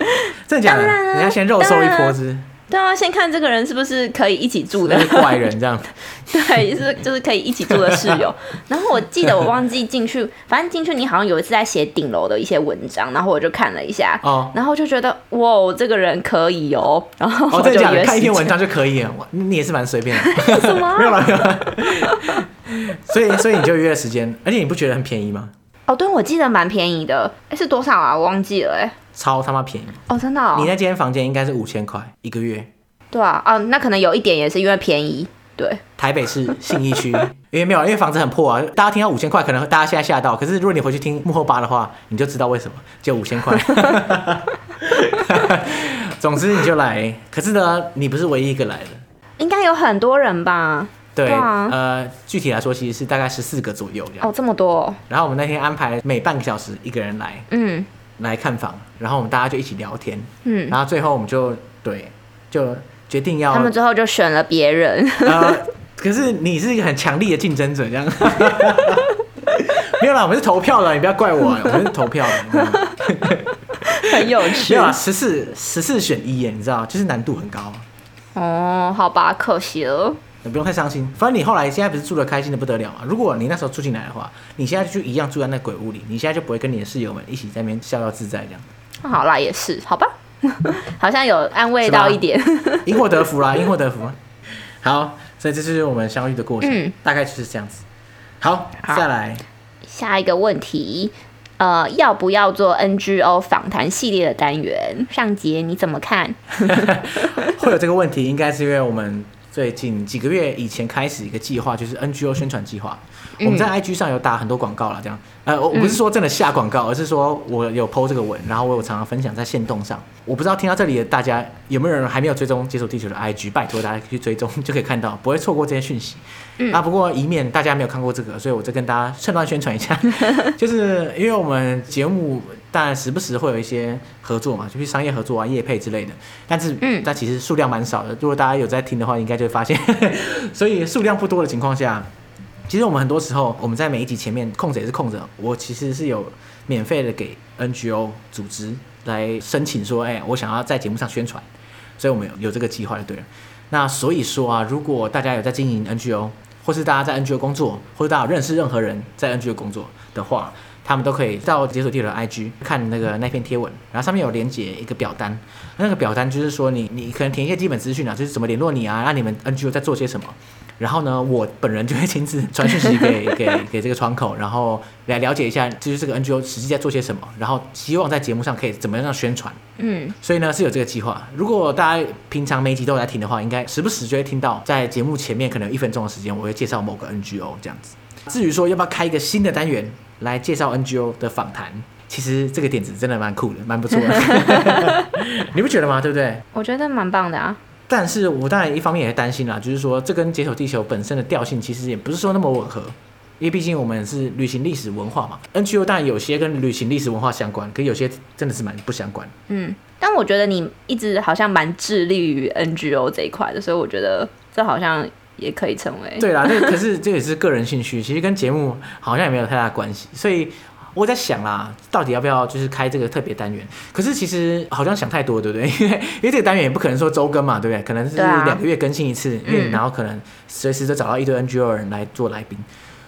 真的假的？你要先肉搜一波子。对啊，先看这个人是不是可以一起住的怪人这样。*laughs* 对，是就是可以一起住的室友。*laughs* 然后我记得我忘记进去，反正进去你好像有一次在写顶楼的一些文章，然后我就看了一下，哦，然后就觉得哇，这个人可以哦。然后我就觉得看一篇文章就可以了，*laughs* 你也是蛮随便的。什么？没有了，没有了。所以所以你就约了时间，而且你不觉得很便宜吗？哦，对，我记得蛮便宜的。哎，是多少啊？我忘记了。哎。超他妈便宜哦，真的哦？你那间房间应该是五千块一个月。对啊，哦，那可能有一点也是因为便宜。对，台北市信义区，*laughs* 因为没有，因为房子很破啊。大家听到五千块，可能大家现在吓到。可是如果你回去听幕后吧的话，你就知道为什么就五千块。*laughs* 总之你就来，可是呢，你不是唯一一个来的，应该有很多人吧？对，呃，具体来说，其实是大概十四个左右这样。哦，这么多。然后我们那天安排每半个小时一个人来，嗯，来看房，然后我们大家就一起聊天，嗯，然后最后我们就对，就。决定要他们最后就选了别人。*laughs* 呃，可是你是一个很强力的竞争者，这样。*laughs* 没有啦，我们是投票的，你不要怪我，我们是投票的。*laughs* 很有趣。没有啊，十四十四选一耶，你知道，就是难度很高。哦，好吧，可惜了。你不用太伤心，反正你后来现在不是住的开心的不得了嘛。如果你那时候住进来的话，你现在就一样住在那鬼屋里，你现在就不会跟你的室友们一起在那边逍遥自在这样。那好啦，也是，好吧。*laughs* 好像有安慰到一点，因祸得福啦，因祸得福。好，所以这就是我们相遇的过程，嗯、大概就是这样子。好，好再来下一个问题，呃，要不要做 NGO 访谈系列的单元？尚杰你怎么看？*laughs* 会有这个问题，应该是因为我们最近几个月以前开始一个计划，就是 NGO 宣传计划。我们在 IG 上有打很多广告了，这样，呃，我不是说真的下广告，而是说我有 PO 这个文，然后我有常常分享在线动上。我不知道听到这里的大家有没有人还没有追踪解锁地球的 IG，拜托大家去追踪，就可以看到，不会错过这些讯息。嗯、啊，不过以免大家没有看过这个，所以我再跟大家趁乱宣传一下，*laughs* 就是因为我们节目当然时不时会有一些合作嘛，就是商业合作啊、业配之类的，但是嗯，但其实数量蛮少的。如果大家有在听的话，应该就会发现，*laughs* 所以数量不多的情况下。其实我们很多时候，我们在每一集前面空着也是空着。我其实是有免费的给 NGO 组织来申请说，哎，我想要在节目上宣传，所以我们有有这个计划就对了。那所以说啊，如果大家有在经营 NGO，或是大家在 NGO 工作，或者大家有认识任何人在 NGO 工作的话，他们都可以到解锁地球的 IG 看那个那篇贴文，然后上面有连接一个表单，那个表单就是说你你可能填一些基本资讯啊，就是怎么联络你啊，让你们 NGO 在做些什么。然后呢，我本人就会亲自传讯息给 *laughs* 给给这个窗口，然后来了解一下，就是这个 NGO 实际在做些什么，然后希望在节目上可以怎么样宣传。嗯，所以呢是有这个计划。如果大家平常每一集都有在听的话，应该时不时就会听到，在节目前面可能有一分钟的时间，我会介绍某个 NGO 这样子。至于说要不要开一个新的单元来介绍 NGO 的访谈，其实这个点子真的蛮酷的，蛮不错的。*laughs* 你不觉得吗？对不对？我觉得蛮棒的啊。但是我当然一方面也担心啦，就是说这跟解锁地球本身的调性其实也不是说那么吻合，因为毕竟我们是旅行历史文化嘛。NGO 当然有些跟旅行历史文化相关，可有些真的是蛮不相关。嗯，但我觉得你一直好像蛮致力于 NGO 这一块的，所以我觉得这好像也可以成为。对啦，这可是这也是个人兴趣，其实跟节目好像也没有太大关系，所以。我在想啦，到底要不要就是开这个特别单元？可是其实好像想太多，对不对？因 *laughs* 为因为这个单元也不可能说周更嘛，对不对？可能是两个月更新一次，因为、啊、然后可能随时都找到一堆 NGO 人来做来宾，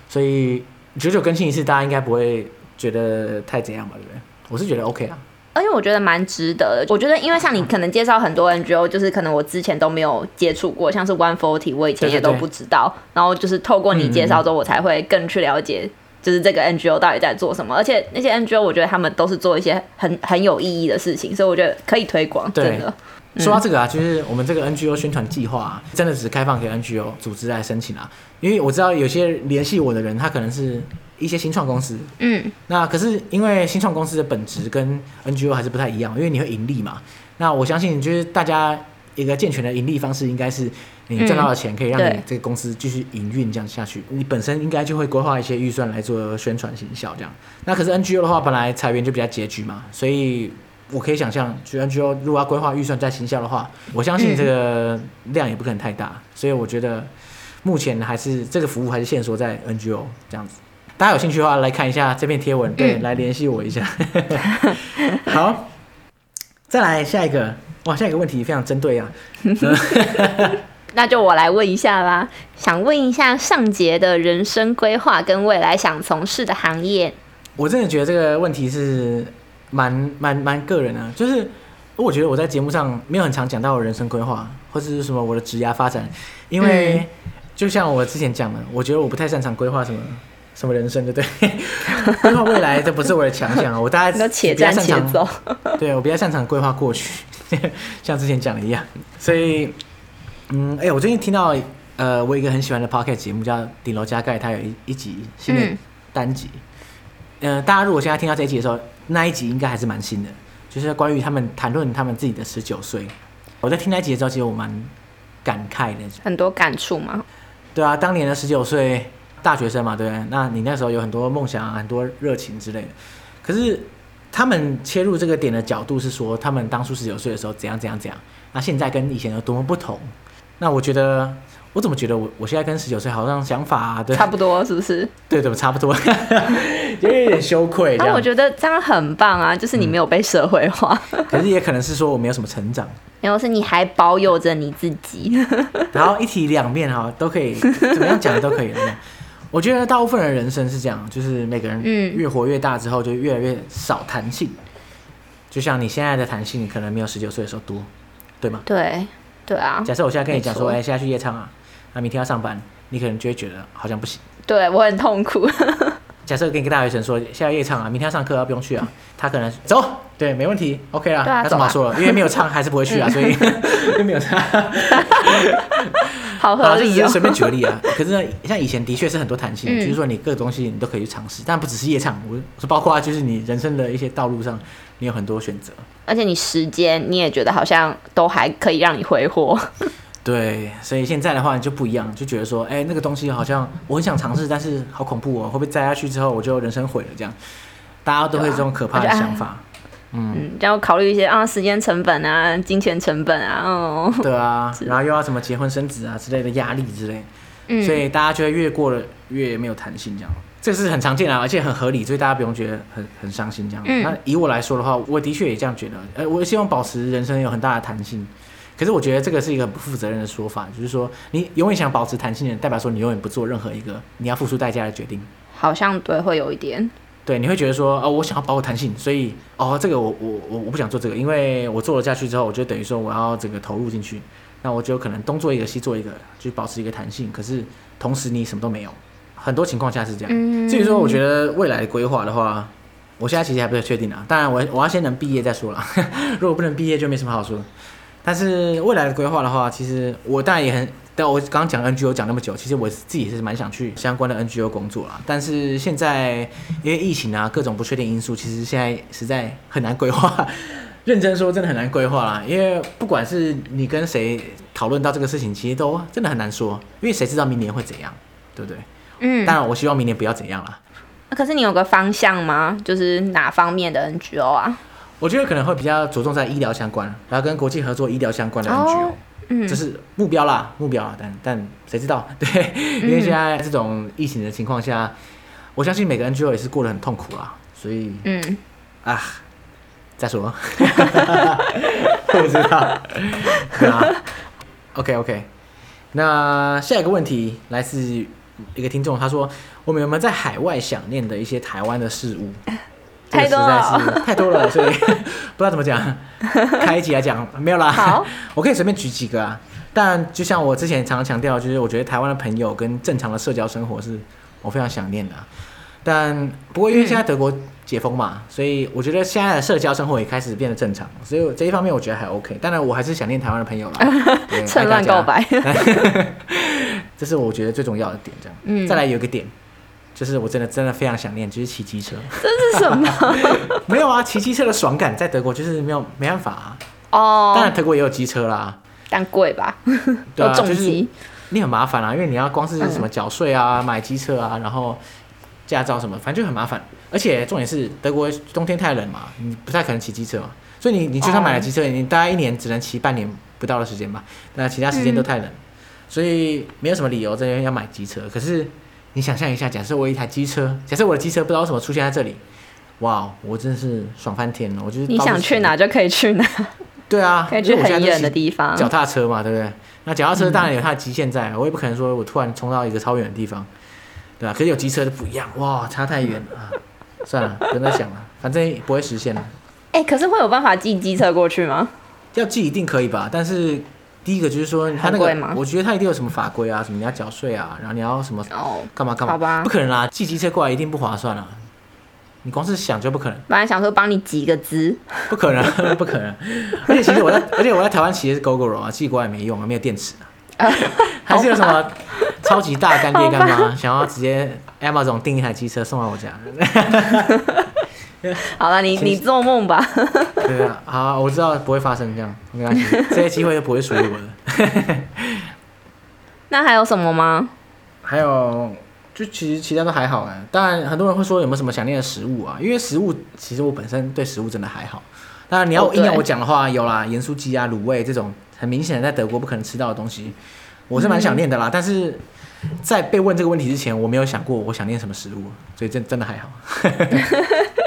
所以久久更新一次，大家应该不会觉得太怎样吧？对不对？我是觉得 OK 啊，而且我觉得蛮值得的。我觉得因为像你可能介绍很多 NGO，就是可能我之前都没有接触过，像是 One Forty，我以前也都不知道，对对对，然后就是透过你介绍之后，我才会更去了解。就是这个 NGO 到底在做什么，而且那些 NGO 我觉得他们都是做一些很很有意义的事情，所以我觉得可以推广。真的，说到这个啊，就是我们这个 NGO 宣传计划啊，真的只是开放给 NGO 组织来申请啊。因为我知道有些联系我的人，他可能是一些新创公司，嗯，那可是因为新创公司的本质跟 NGO 还是不太一样，因为你会盈利嘛。那我相信就是大家一个健全的盈利方式应该是。你赚到的钱可以让你这个公司继续营运这样下去，嗯、你本身应该就会规划一些预算来做宣传行销这样。那可是 NGO 的话，本来裁员就比较拮据嘛，所以我可以想象，就 NGO 如果要规划预算在行销的话，我相信这个量也不可能太大。嗯、所以我觉得目前还是这个服务还是限缩在 NGO 这样子。大家有兴趣的话来看一下这篇贴文，对，嗯、来联系我一下。*laughs* 好，再来下一个，哇，下一个问题非常针对啊。*laughs* 那就我来问一下啦，想问一下尚杰的人生规划跟未来想从事的行业。我真的觉得这个问题是蛮蛮蛮个人的，就是我觉得我在节目上没有很常讲到我人生规划或者是什么我的职业发展，因为就像我之前讲的，我觉得我不太擅长规划什么什么人生，对不对？*laughs* 规划未来这不是我的强项啊，我大概 *laughs* 都且战且走。*laughs* 对，我比较擅长规划过去，像之前讲的一样，所以。嗯，哎、欸，我最近听到，呃，我有一个很喜欢的 p o c k e t 节目叫《顶楼加盖》，它有一一集新的单集。嗯、呃，大家如果现在听到这一集的时候，那一集应该还是蛮新的，就是关于他们谈论他们自己的十九岁。我在听那一集的时候，其实我蛮感慨的，很多感触嘛。对啊，当年的十九岁大学生嘛，对不对？那你那时候有很多梦想、很多热情之类的。可是他们切入这个点的角度是说，他们当初十九岁的时候怎样怎样怎样，那现在跟以前有多么不同。那我觉得，我怎么觉得我我现在跟十九岁好像想法、啊、对 *laughs* 差不多，是不是？对，怎么差不多？有点羞愧。但我觉得这样很棒啊，就是你没有被社会化。嗯、可是也可能是说我没有什么成长。没有，是你还保有着你自己。*laughs* 然后一体两面哈，都可以怎么样讲的都可以了。我觉得大部分人人生是这样，就是每个人越活越大之后，就越来越少弹性。嗯、就像你现在的弹性，可能没有十九岁的时候多，对吗？对。对啊，假设我现在跟你讲说，哎错，现在去夜唱啊，那明天要上班，你可能就会觉得好像不行。对，我很痛苦。*laughs* 假设跟一个大学生说，现在夜唱啊，明天要上课啊，不用去啊，他可能走，对，没问题，OK 啦。他怎么说了？啊、因为没有唱，还是不会去啊，所以 *laughs* *laughs* 就没有唱。*laughs* 好合理哦。随便举个例啊，*laughs* 可是呢，像以前的确是很多弹性，嗯、就是说你各个东西你都可以去尝试，但不只是夜唱，我是包括就是你人生的一些道路上，你有很多选择。而且你时间你也觉得好像都还可以让你挥霍，*laughs* 对，所以现在的话就不一样，就觉得说，哎、欸，那个东西好像我很想尝试，但是好恐怖哦，会不会栽下去之后我就人生毁了？这样，大家都会有这种可怕的想法，嗯，嗯，然后考虑一些啊，时间成本啊，金钱成本啊，哦，对啊，然后又要什么结婚生子啊之类的压力之类，嗯，所以大家就会越过了越没有弹性这样。这是很常见啊，而且很合理，所以大家不用觉得很很伤心这样。嗯、那以我来说的话，我的确也这样觉得。呃，我希望保持人生有很大的弹性。可是我觉得这个是一个不负责任的说法，就是说你永远想保持弹性的，代表说你永远不做任何一个你要付出代价的决定。好像对，会有一点。对，你会觉得说，哦，我想要保有弹性，所以哦，这个我我我我不想做这个，因为我做了下去之后，我就等于说我要整个投入进去，那我就可能东做一个西做一个，就保持一个弹性。可是同时你什么都没有。很多情况下是这样。至于说，我觉得未来的规划的话，我现在其实还不太确定啊。当然，我我要先能毕业再说了。*laughs* 如果不能毕业，就没什么好说。但是未来的规划的话，其实我当然也很……但我刚刚讲 NGO 讲那么久，其实我自己是蛮想去相关的 NGO 工作啦。但是现在因为疫情啊，各种不确定因素，其实现在实在很难规划。认真说，真的很难规划啦。因为不管是你跟谁讨论到这个事情，其实都真的很难说，因为谁知道明年会怎样，对不对？嗯，当然我希望明年不要怎样了。可是你有个方向吗？就是哪方面的 NGO 啊？我觉得可能会比较着重在医疗相关，然后跟国际合作医疗相关的 NGO，嗯，这是目标啦，目标啊，但 *laughs* 但谁知道？对，因为现在这种疫情的情况下，我相信每个 NGO 也是过得很痛苦啦，所以，嗯，啊，再说，*laughs* 不知道，，*laughs* OK OK，那下一个问题来自一个听众，他说：“我们有没有在海外想念的一些台湾的事物？”太多了，这个、太多了，所以 *laughs* 不知道怎么讲。开一集来讲没有啦。好，*laughs* 我可以随便举几个啊。但就像我之前常常强调，就是我觉得台湾的朋友跟正常的社交生活是我非常想念的。但不过因为现在德国解封嘛，嗯、所以我觉得现在的社交生活也开始变得正常，所以这一方面我觉得还 OK。当然，我还是想念台湾的朋友啦。*laughs* 趁乱告白，这是我觉得最重要的点。这样，嗯、再来有一个点。就是我真的真的非常想念，就是骑机车。这是什么？*laughs* 没有啊，骑机车的爽感在德国就是没有没办法啊。哦。当然德国也有机车啦，但贵吧？对啊，就是你很麻烦啊，因为你要光是什么缴税啊、买机车啊，然后驾照什么，反正就很麻烦。而且重点是德国冬天太冷嘛，你不太可能骑机车嘛，所以你你就算买了机车，你大概一年只能骑半年不到的时间吧。那其他时间都太冷，所以没有什么理由这边要买机车。可是。你想象一下，假设我有一台机车，假设我的机车不知道为什么出现在这里，哇，我真的是爽翻天了！我就是你想去哪就可以去哪，对啊，*laughs* 可以去很远的地方。脚踏车嘛，对不对？那脚踏车当然有它的极限在，嗯、我也不可能说我突然冲到一个超远的地方，对吧？可是有机车就不一样，哇，差太远了，算了，不用再想了，反正不会实现了。哎、欸，可是会有办法寄机车过去吗？要寄一定可以吧，但是。第一个就是说，他那个，我觉得他一定有什么法规啊，什么你要缴税啊，然后你要什么干嘛干嘛，好吧，不可能啦，寄机车过来一定不划算啊，你光是想就不可能。本来想说帮你集个资，不可能，*laughs* 不可能。而且其实我在，*laughs* 而且我在台湾骑的是 Gogoro 啊，寄过来没用啊，没有电池啊。*laughs* 还是有什么超级大干爹干妈想要直接 Amazon 订一台机车送到我家。*laughs* 好了，你你做梦吧。对啊，好，我知道不会发生这样，没关系，这些机会都不会属于我的。*laughs* 那还有什么吗？还有，就其实其他都还好哎。当然，很多人会说有没有什么想念的食物啊？因为食物其实我本身对食物真的还好。当然，你要硬要我讲的话，有啦，盐酥鸡啊、卤味这种很明显的在德国不可能吃到的东西，我是蛮想念的啦。嗯、但是在被问这个问题之前，我没有想过我想念什么食物，所以真真的还好。*laughs*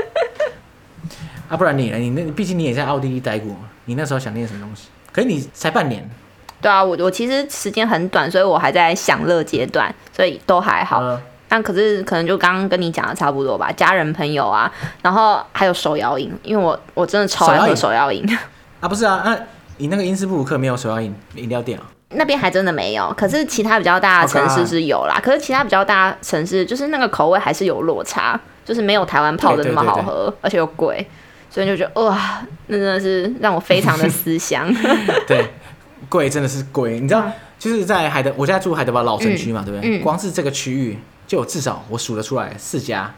啊，不然你呢？你那毕竟你也在奥地利待过，你那时候想念什么东西？可是你才半年。对啊，我我其实时间很短，所以我还在享乐阶段，所以都还好。嗯、但可是可能就刚刚跟你讲的差不多吧，家人朋友啊，然后还有手摇饮，因为我我真的超爱喝手摇饮。*laughs* 啊，不是啊，那、啊、你那个因斯布鲁克没有手摇饮饮料店啊？那边还真的没有，可是其他比较大的城市是有啦。Okay. 可是其他比较大城市就是那个口味还是有落差，就是没有台湾泡的那么好喝，对对对对，而且又贵。所以就觉得哇，那真的是让我非常的思乡。*laughs* 对，贵真的是贵，你知道，就是在海德，我现在住海德堡老城区嘛，嗯、对不对？嗯、光是这个区域就有至少我数得出来四家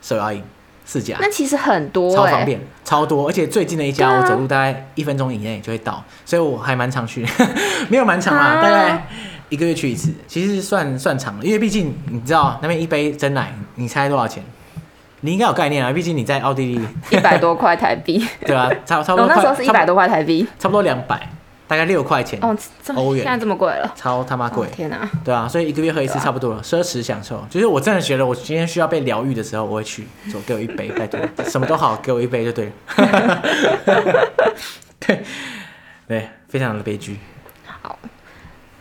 手摇饮，四家。那其实很多、欸，超方便，超多，而且最近的一家我走路大概一分钟以内就会到，所以我还蛮常去，*laughs* 没有蛮长啊，啊大概一个月去一次，其实算算长了，因为毕竟你知道那边一杯真奶，你猜多少钱？你应该有概念啊，毕竟你在奥地利，*laughs* 一百多块台币，*laughs* 对啊，差差不多。我那时候是一百多块台币，差不多两百，大概六块钱哦，欧元，现在这么贵了，超他妈贵，天哪！对啊，所以一个月喝一次差不多了，奢侈享受。就是我真的觉得，我今天需要被疗愈的时候，我会去，走，给我一杯，拜托，*laughs* 什么都好，给我一杯就对了。对，对，非常的悲剧。好，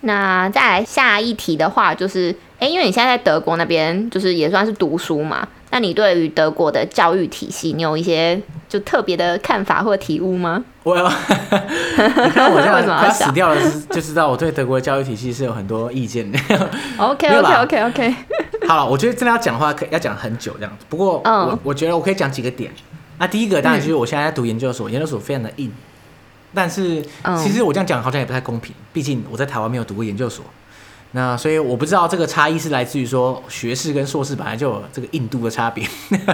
那再来下一题的话，就是。哎，因为你现在在德国那边，就是也算是读书嘛。那你对于德国的教育体系，你有一些就特别的看法或体悟吗？我有，你看我现在快死掉了，就知道我对德国的教育体系是有很多意见的。*laughs* OK OK OK OK。*laughs* 好了，我觉得真的要讲的话，可要讲很久这样子。不过我，我、嗯、我觉得我可以讲几个点。那第一个当然就是我现在在读研究所，嗯、研究所非常的硬。但是其实我这样讲好像也不太公平，毕竟我在台湾没有读过研究所。那所以我不知道这个差异是来自于说学士跟硕士本来就有这个印度的差别，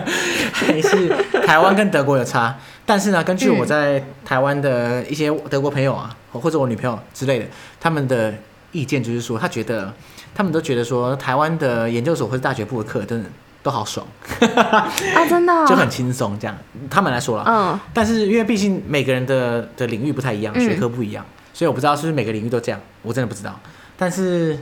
*laughs* 还是台湾跟德国有差？但是呢，根据我在台湾的一些德国朋友啊，或者我女朋友之类的，他们的意见就是说，他觉得他们都觉得说台湾的研究所或者大学部的课真的都好爽，啊，真的、哦、就很轻松这样。他们来说了，嗯，但是因为毕竟每个人的的领域不太一样，学科不一样，嗯、所以我不知道是不是每个领域都这样，我真的不知道。但是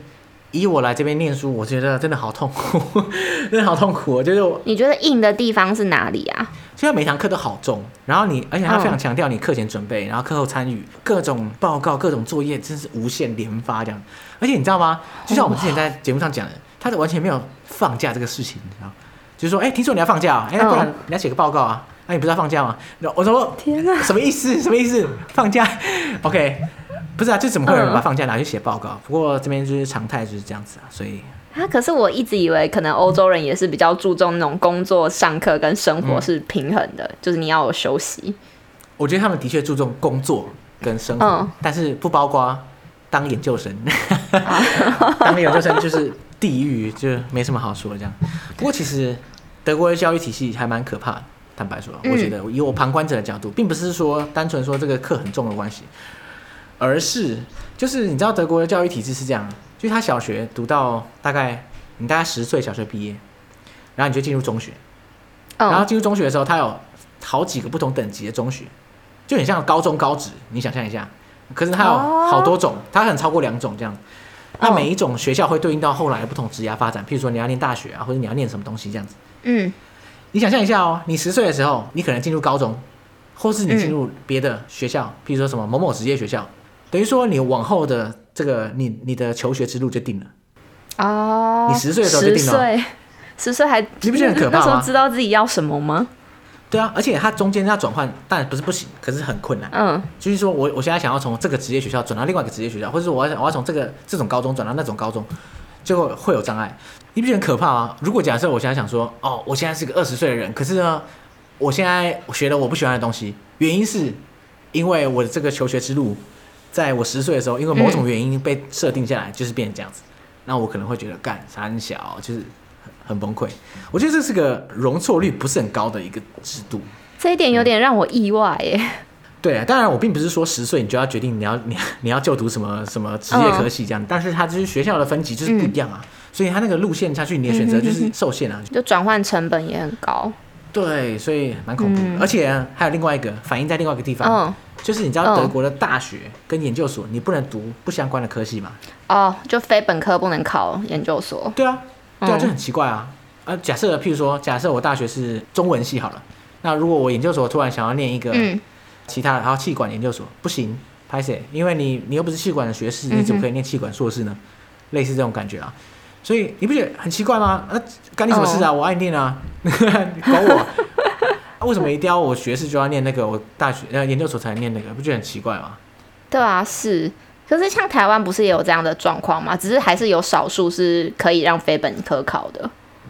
以我来这边念书，我觉得真的好痛苦，*laughs* 真的好痛苦。就是我，你觉得硬的地方是哪里啊？现在每堂课都好重，然后你，而且他非常强调你课前准备，然后课后参与各种报告、各种作业，真是无限连发这样。而且你知道吗？就像我们之前在节目上讲的，他是完全没有放假这个事情，你知道？就是说，哎，听说你要放假啊？哎，不然你要写个报告啊？那你不是要放假吗？我说，天哪，什么意思？什么意思？放假？*laughs* OK，不是啊，就怎么会有人把放假拿去写报告？不过这边就是常态就是这样子啊，所以。啊！可是我一直以为，可能欧洲人也是比较注重那种工作、上课跟生活是平衡的，嗯、就是你要有休息。我觉得他们的确注重工作跟生活，嗯、但是不包括当研究生。*laughs* 当研究生就是地狱，就没什么好说的这样。不过其实德国的教育体系还蛮可怕的，坦白说，我觉得以我旁观者的角度，并不是说单纯说这个课很重的关系，而是就是你知道德国的教育体制是这样。就是他小学读到大概你大概十岁，小学毕业，然后你就进入中学，然后进入中学的时候，他有好几个不同等级的中学，就很像高中高职，你想象一下。可是它有好多种，它可能超过两种这样。那每一种学校会对应到后来的不同职业发展，譬如说你要念大学啊，或者你要念什么东西这样子。嗯，你想象一下哦，你十岁的时候，你可能进入高中，或是你进入别的学校，譬如说什么某某职业学校，等于说你往后的。这个你你的求学之路就定了哦，你十岁的时候就定了，十岁，十岁还你不觉得很可怕吗？那时候知道自己要什么吗？对啊，而且它中间要转换，当然不是不行，可是很困难。嗯，就是说我我现在想要从这个职业学校转到另外一个职业学校，或者是我要我要从这个这种高中转到那种高中，就会会有障碍。你不觉得很可怕吗？如果假设我现在想说，哦，我现在是个二十岁的人，可是呢，我现在学了我不喜欢的东西，原因是因为我的这个求学之路。在我十岁的时候，因为某种原因被设定下来，就是变成这样子。那我可能会觉得干三小就是很很崩溃。我觉得这是个容错率不是很高的一个制度。这一点有点让我意外耶。对啊，当然我并不是说十岁你就要决定你要 *laughs* 你你要就读什么什么职业科系这样，但是它就是学校的分级就是不一样啊，所以它那个路线下去你的选择就是受限啊，就转换成本也很高。对，所以蛮恐怖的。而且还有另外一个反映在另外一个地方。就是你知道德国的大学跟研究所，你不能读不相关的科系吗？哦，就非本科不能考研究所。对啊，对啊，就很奇怪啊。呃，假设譬如说，假设我大学是中文系好了，那如果我研究所突然想要念一个其他的，然后气管研究所不行，拍谁，因为你你又不是气管的学士，你怎么可以念气管硕士呢？类似这种感觉啊。所以你不觉得很奇怪吗？那，干你什么事啊？我爱念啊，*laughs* 管我。为什么一定要我学士就要念那个？我大学呃研究所才念那个，不觉得很奇怪吗？对啊，是。可是像台湾不是也有这样的状况吗？只是还是有少数是可以让非本科考的。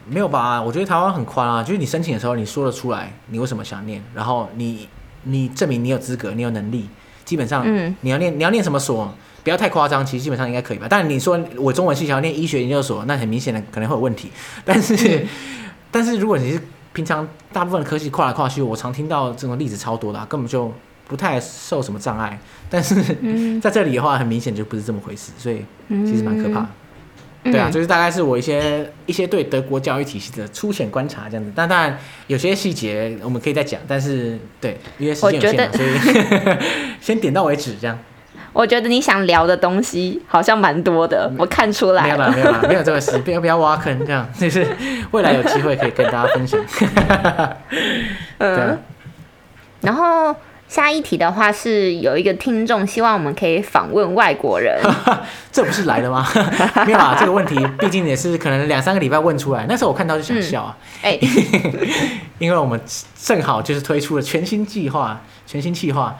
没有吧？我觉得台湾很宽啊，就是你申请的时候你说得出来，你为什么想念，然后你你证明你有资格，你有能力，基本上你要念你要念什么所，不要太夸张，其实基本上应该可以吧。但你说我中文系想要念医学研究所，那很明显的可能会有问题。但是、嗯、但是如果你是平常大部分的科技跨来跨去，我常听到这种例子超多的，啊，根本就不太受什么障碍。但是、嗯、*laughs* 在这里的话，很明显就不是这么回事，所以其实蛮可怕的。嗯、对啊，就是大概是我一些一些对德国教育体系的粗浅观察这样子。但当然有些细节我们可以再讲，但是对，因为时间有限，所以 *laughs* 先点到为止这样。我觉得你想聊的东西好像蛮多的，我看出来了。没有啦没有啦没有这个事，不要不要挖坑，这样就是未来有机会可以跟大家分享。*laughs* 嗯，然后下一题的话是有一个听众希望我们可以访问外国人，*laughs* 这不是来了吗？*laughs* 没有啊，这个问题毕竟也是可能两三个礼拜问出来，那时候我看到就想笑啊，哎、嗯，欸、因为我们正好就是推出了全新计划，全新计划。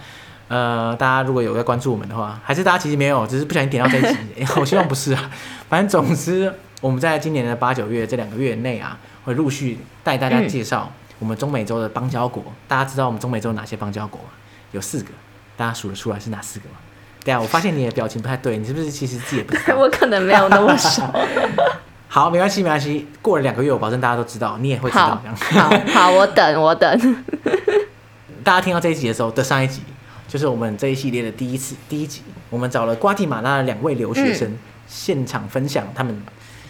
呃，大家如果有在关注我们的话，还是大家其实没有，只是不小心点到这一集。*laughs* 我希望不是啊，反正总之，我们在今年的八九月这两个月内啊，会陆续带大家介绍我们中美洲的邦交国。嗯、大家知道我们中美洲哪些邦交国吗？有四个，大家数得出来是哪四个吗？对啊，我发现你的表情不太对，你是不是其实自己也不知道？我可能没有那么熟。好，没关系，没关系。过了两个月，我保证大家都知道，你也会知道。好，好，好，我等，我等。*laughs* 大家听到这一集的时候的上一集。就是我们这一系列的第一次第一集，我们找了瓜地马拉的两位留学生、嗯、现场分享他们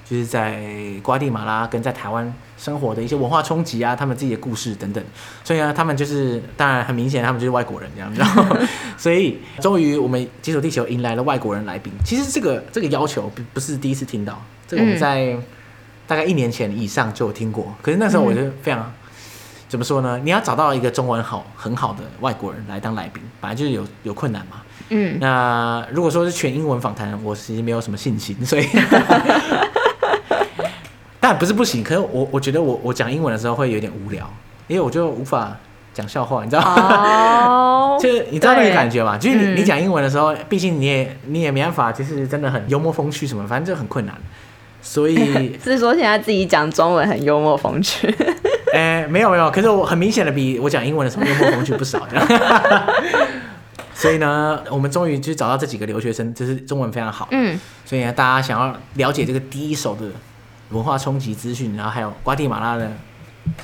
就是在瓜地马拉跟在台湾生活的一些文化冲击啊，他们自己的故事等等。所以呢，他们就是当然很明显，他们就是外国人这样。然后，*laughs* 所以终于我们解锁地球迎来了外国人来宾。其实这个这个要求不不是第一次听到，这个我们在大概一年前以上就有听过。可是那时候我就非常。怎么说呢？你要找到一个中文好很好的外国人来当来宾，本来就是有有困难嘛。嗯。那如果说是全英文访谈，我其实没有什么信心，所以。*laughs* 但不是不行，可是我我觉得我我讲英文的时候会有点无聊，因为我就无法讲笑话，你知道。*laughs* 就是你知道那个感觉吗？就是你你讲英文的时候，毕竟你也你也没办法，就是真的很幽默风趣什么，反正就很困难。所以 *laughs* 是说现在自己讲中文很幽默风趣。哎、欸，没有没有，可是我很明显的比我讲英文的时候幽默风趣不少，这样。*laughs* 所以呢，我们终于就找到这几个留学生，就是中文非常好。嗯。所以呢，大家想要了解这个第一手的文化冲击资讯，然后还有瓜地马拉的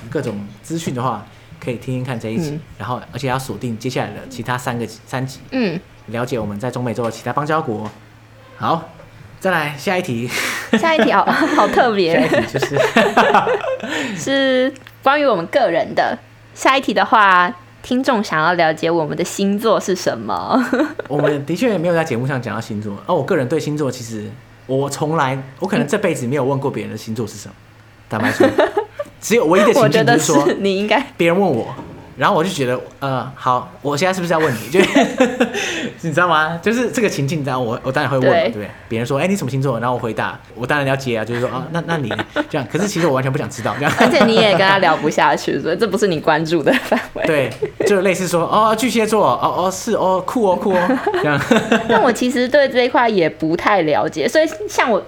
各种资讯的话，可以听听看这一集。嗯、然后，而且要锁定接下来的其他三个三集。嗯。了解我们在中美洲的其他邦交国。好，再来下一题。下一题好，好特别。下一题就是 *laughs* 是。关于我们个人的下一题的话，听众想要了解我们的星座是什么？*laughs* 我们的确也没有在节目上讲到星座。而我个人对星座，其实我从来，我可能这辈子没有问过别人的星座是什么。坦白说，*laughs* 只有唯一的情境就是说，你应该别人问我。然后我就觉得，呃，好，我现在是不是要问你？就 *laughs* 你知道吗？就是这个情境，你知道我我当然会问，对不对？别人说，哎，你什么星座？然后我回答，我当然要接啊，就是说，*laughs* 啊，那那你这样。可是其实我完全不想知道这样。而且你也跟他聊不下去，所以这不是你关注的范围。对，就类似说，哦，巨蟹座，哦哦是哦，酷哦酷哦 *laughs* 这样。但我其实对这一块也不太了解，所以像我，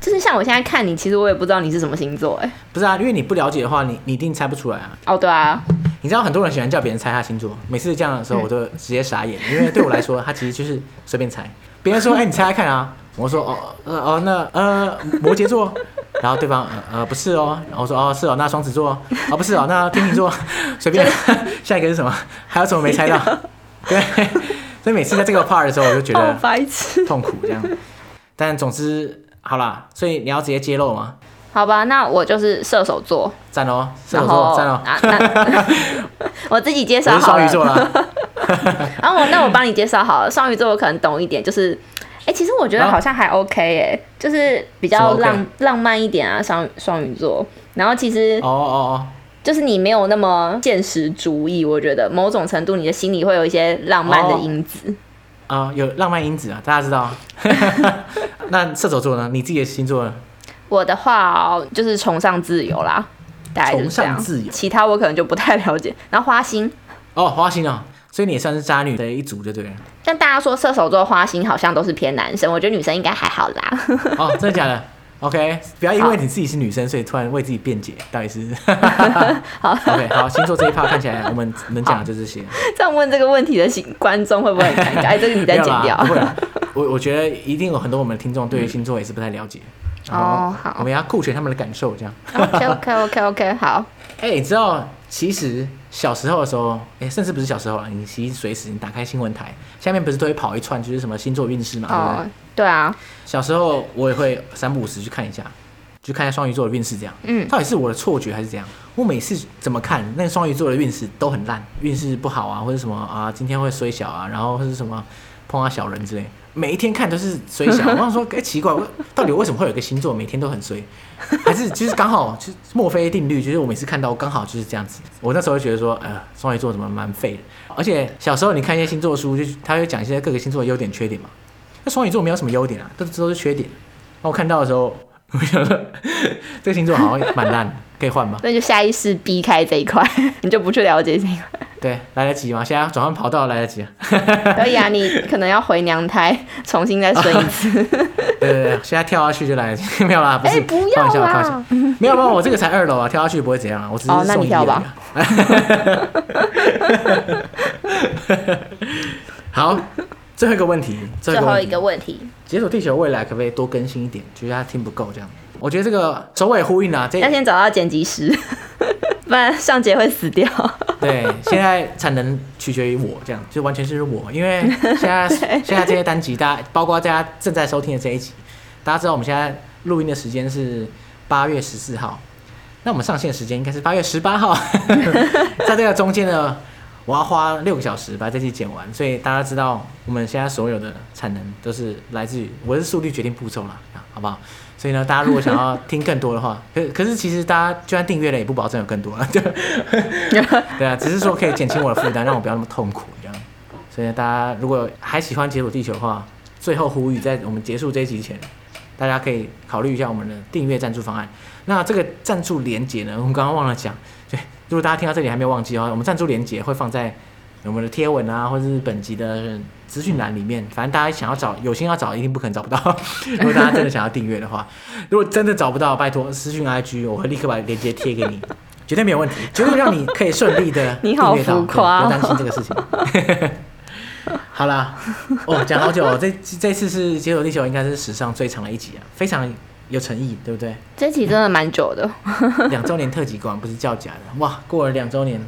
就是像我现在看你，其实我也不知道你是什么星座，哎。不是啊，因为你不了解的话，你你一定猜不出来啊。哦，对啊。你知道很多人喜欢叫别人猜他星座，每次这样的时候我都直接傻眼，因为对我来说，他其实就是随便猜。别人说：“哎，你猜猜看啊！”我说：“哦，呃，哦，那呃，摩羯座。”然后对方呃呃不是哦，然后我说：“哦，是哦，那双子座。”哦，不是哦，那天秤座。随便，*laughs* 下一个是什么？还有什么没猜到？对，所以每次在这个 part 的时候，我就觉得痛苦这样。但总之好啦，所以你要直接揭露吗？好吧，那我就是射手座，赞哦，射手座赞哦。*laughs* 我自己介绍好了。双鱼座啦。然 *laughs* 后我那我帮你介绍好了，双鱼座我可能懂一点，就是，哎、欸，其实我觉得好像还 OK 哎、欸，就是比较浪、OK? 浪漫一点啊，双双鱼座。然后其实哦哦哦，就是你没有那么现实主义，我觉得某种程度你的心里会有一些浪漫的因子。啊、有浪漫因子啊，大家知道。*laughs* 那射手座呢？你自己的星座呢？我的话哦就是崇尚自由啦，大概就是这样。崇尚自由，其他我可能就不太了解。然后花心哦，花心哦，所以你也算是渣女的一组，就对了。但大家说射手座花心好像都是偏男生，我觉得女生应该还好啦。哦，真的假的？*laughs* OK，不要因为你自己是女生，所以突然为自己辩解，到底是？好，*laughs* OK，好，星座这一趴看起来我们能讲的就这些。*laughs* 这样问这个问题的观众会不会很尴尬？哎，这个你再剪掉。不会，我我觉得一定有很多我们的听众对于星座也是不太了解。哦，好，我们要顾全他们的感受，这样。OK，OK，OK，OK，好。*laughs* 哎，你知道，其实小时候的时候，哎，甚至不是小时候啊，你其实随时你打开新闻台，下面不是都会跑一串，就是什么星座运势嘛，对不对？对啊。小时候我也会三不五时去看一下，就看一下双鱼座的运势，这样。嗯。到底是我的错觉还是怎样？我每次怎么看那个双鱼座的运势都很烂，运势不好啊，或者什么啊，今天会衰小啊，然后或者什么碰到小人之类。每一天看都是衰小，*laughs* 我想说，哎，奇怪，我到底为什么会有一个星座每天都很衰？还是就是刚好就是墨菲定律，就是我每次看到刚好就是这样子。我那时候就觉得说，呃，双鱼座怎么蛮废的？而且小时候你看一些星座书，就他会讲一些各个星座的优点缺点嘛。那双鱼座没有什么优点啊，都都是缺点。那我看到的时候，*laughs* 我觉得 *laughs* 这个星座好像蛮烂，可以换吗？那就下意识避开这一块，你就不去了解这一块。对，来得及吗？现在转换跑道来得及啊！可以啊，你可能要回娘胎，重新再生一次。*laughs* 对对对，现在跳下去就来得及，*laughs* 没有啦，不是，欸、不要啦，没有没有，我这个才二楼啊，跳下去不会怎样啊，我只是送你跳吧。*laughs* 好，最后一个问题，最后一个问题，解锁地球未来可不可以多更新一点？觉得他听不够这样。我觉得这个首尾呼应啊，这要先找到剪辑师。*laughs* 不然上节会死掉。*laughs* 对，现在产能取决于我，这样就完全是我，因为现在 *laughs* 现在这些单集，大家包括大家正在收听的这一集，大家知道我们现在录音的时间是八月十四号，那我们上线时间应该是八月十八号，在这个中间呢，我要花六个小时把这期剪完，所以大家知道我们现在所有的产能都是来自于我是速率决定步骤了，好不好？所以呢，大家如果想要听更多的话，*laughs* 可可是其实大家就算订阅了，也不保证有更多啊，*laughs* 对 *laughs* 对啊，只是说可以减轻我的负担，让我不要那么痛苦这样。所以大家如果还喜欢《解锁地球》的话，最后呼吁在我们结束这一集前，大家可以考虑一下我们的订阅赞助方案。那这个赞助连接呢，我们刚刚忘了讲，对，如果大家听到这里还没有忘记的话，我们赞助连接会放在我们的贴文啊，或者是本集的。资讯栏里面，反正大家想要找，有心要找，一定不可能找不到。*laughs* 如果大家真的想要订阅的话，如果真的找不到，拜托私讯 IG，我会立刻把链接贴给你，*laughs* 绝对没有问题，绝对让你可以顺利的 *laughs* 订阅到。你好浮夸，不要担心这个事情。好啦，哦，讲好久哦，这这次是《解锁地球》应该是史上最长的一集啊，非常有诚意，对不对？这集真的蛮久的，两周年特辑果然不是叫假的哇！过了两周年，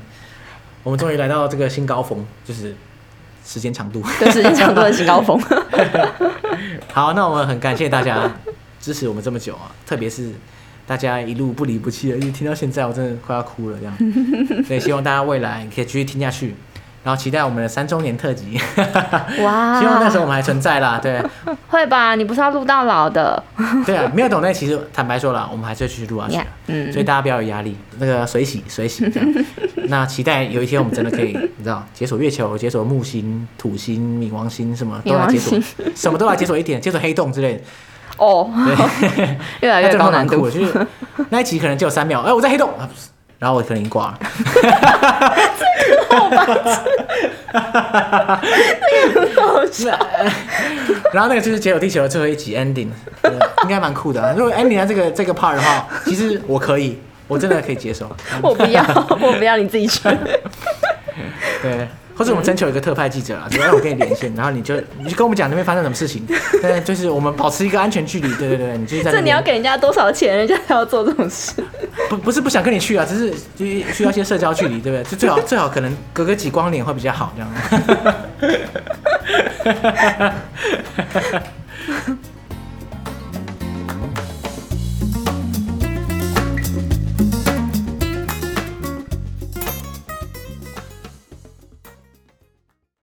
我们终于来到这个新高峰，就是。时间长度，*laughs* 对，时间长度的新高峰。*laughs* 好，那我们很感谢大家支持我们这么久啊，特别是大家一路不离不弃的，一直听到现在，我真的快要哭了这样。所以希望大家未来可以继续听下去。然后期待我们的三周年特辑，哇！希望那时候我们还存在啦，对。会吧？你不是要录到老的？对啊，没有懂那其实坦白说了，我们还是会继续录下去。嗯。所以大家不要有压力，那个随喜随喜这样。*laughs* 那期待有一天我们真的可以，你知道，解锁月球、解锁木星、土星、冥王星，什么都来解锁，什么都来解锁一点，解锁黑洞之类的。哦。对。*laughs* 越来越高难度。就是那一集可能就有三秒，哎，我在黑洞啊，然后我可能已经挂了。好吧，那个很好笑。*laughs* 然后那个就是《解锁地球》的最后一集 ending，应该蛮酷的啊。如果 ending 在这个这个 part 的话，其实我可以，我真的可以接受。*laughs* 我不要，我不要，你自己选。*laughs* 对。或者我们征求一个特派记者啊，*laughs* 只要我跟你连线，然后你就你就跟我们讲那边发生什么事情，*laughs* 对，就是我们保持一个安全距离，对对对，你就是在。这你要给人家多少钱，人家才要做这种事？不不是不想跟你去啊，只是就需要一些社交距离，对不对？就最好最好可能隔个几光年会比较好，这样。*laughs*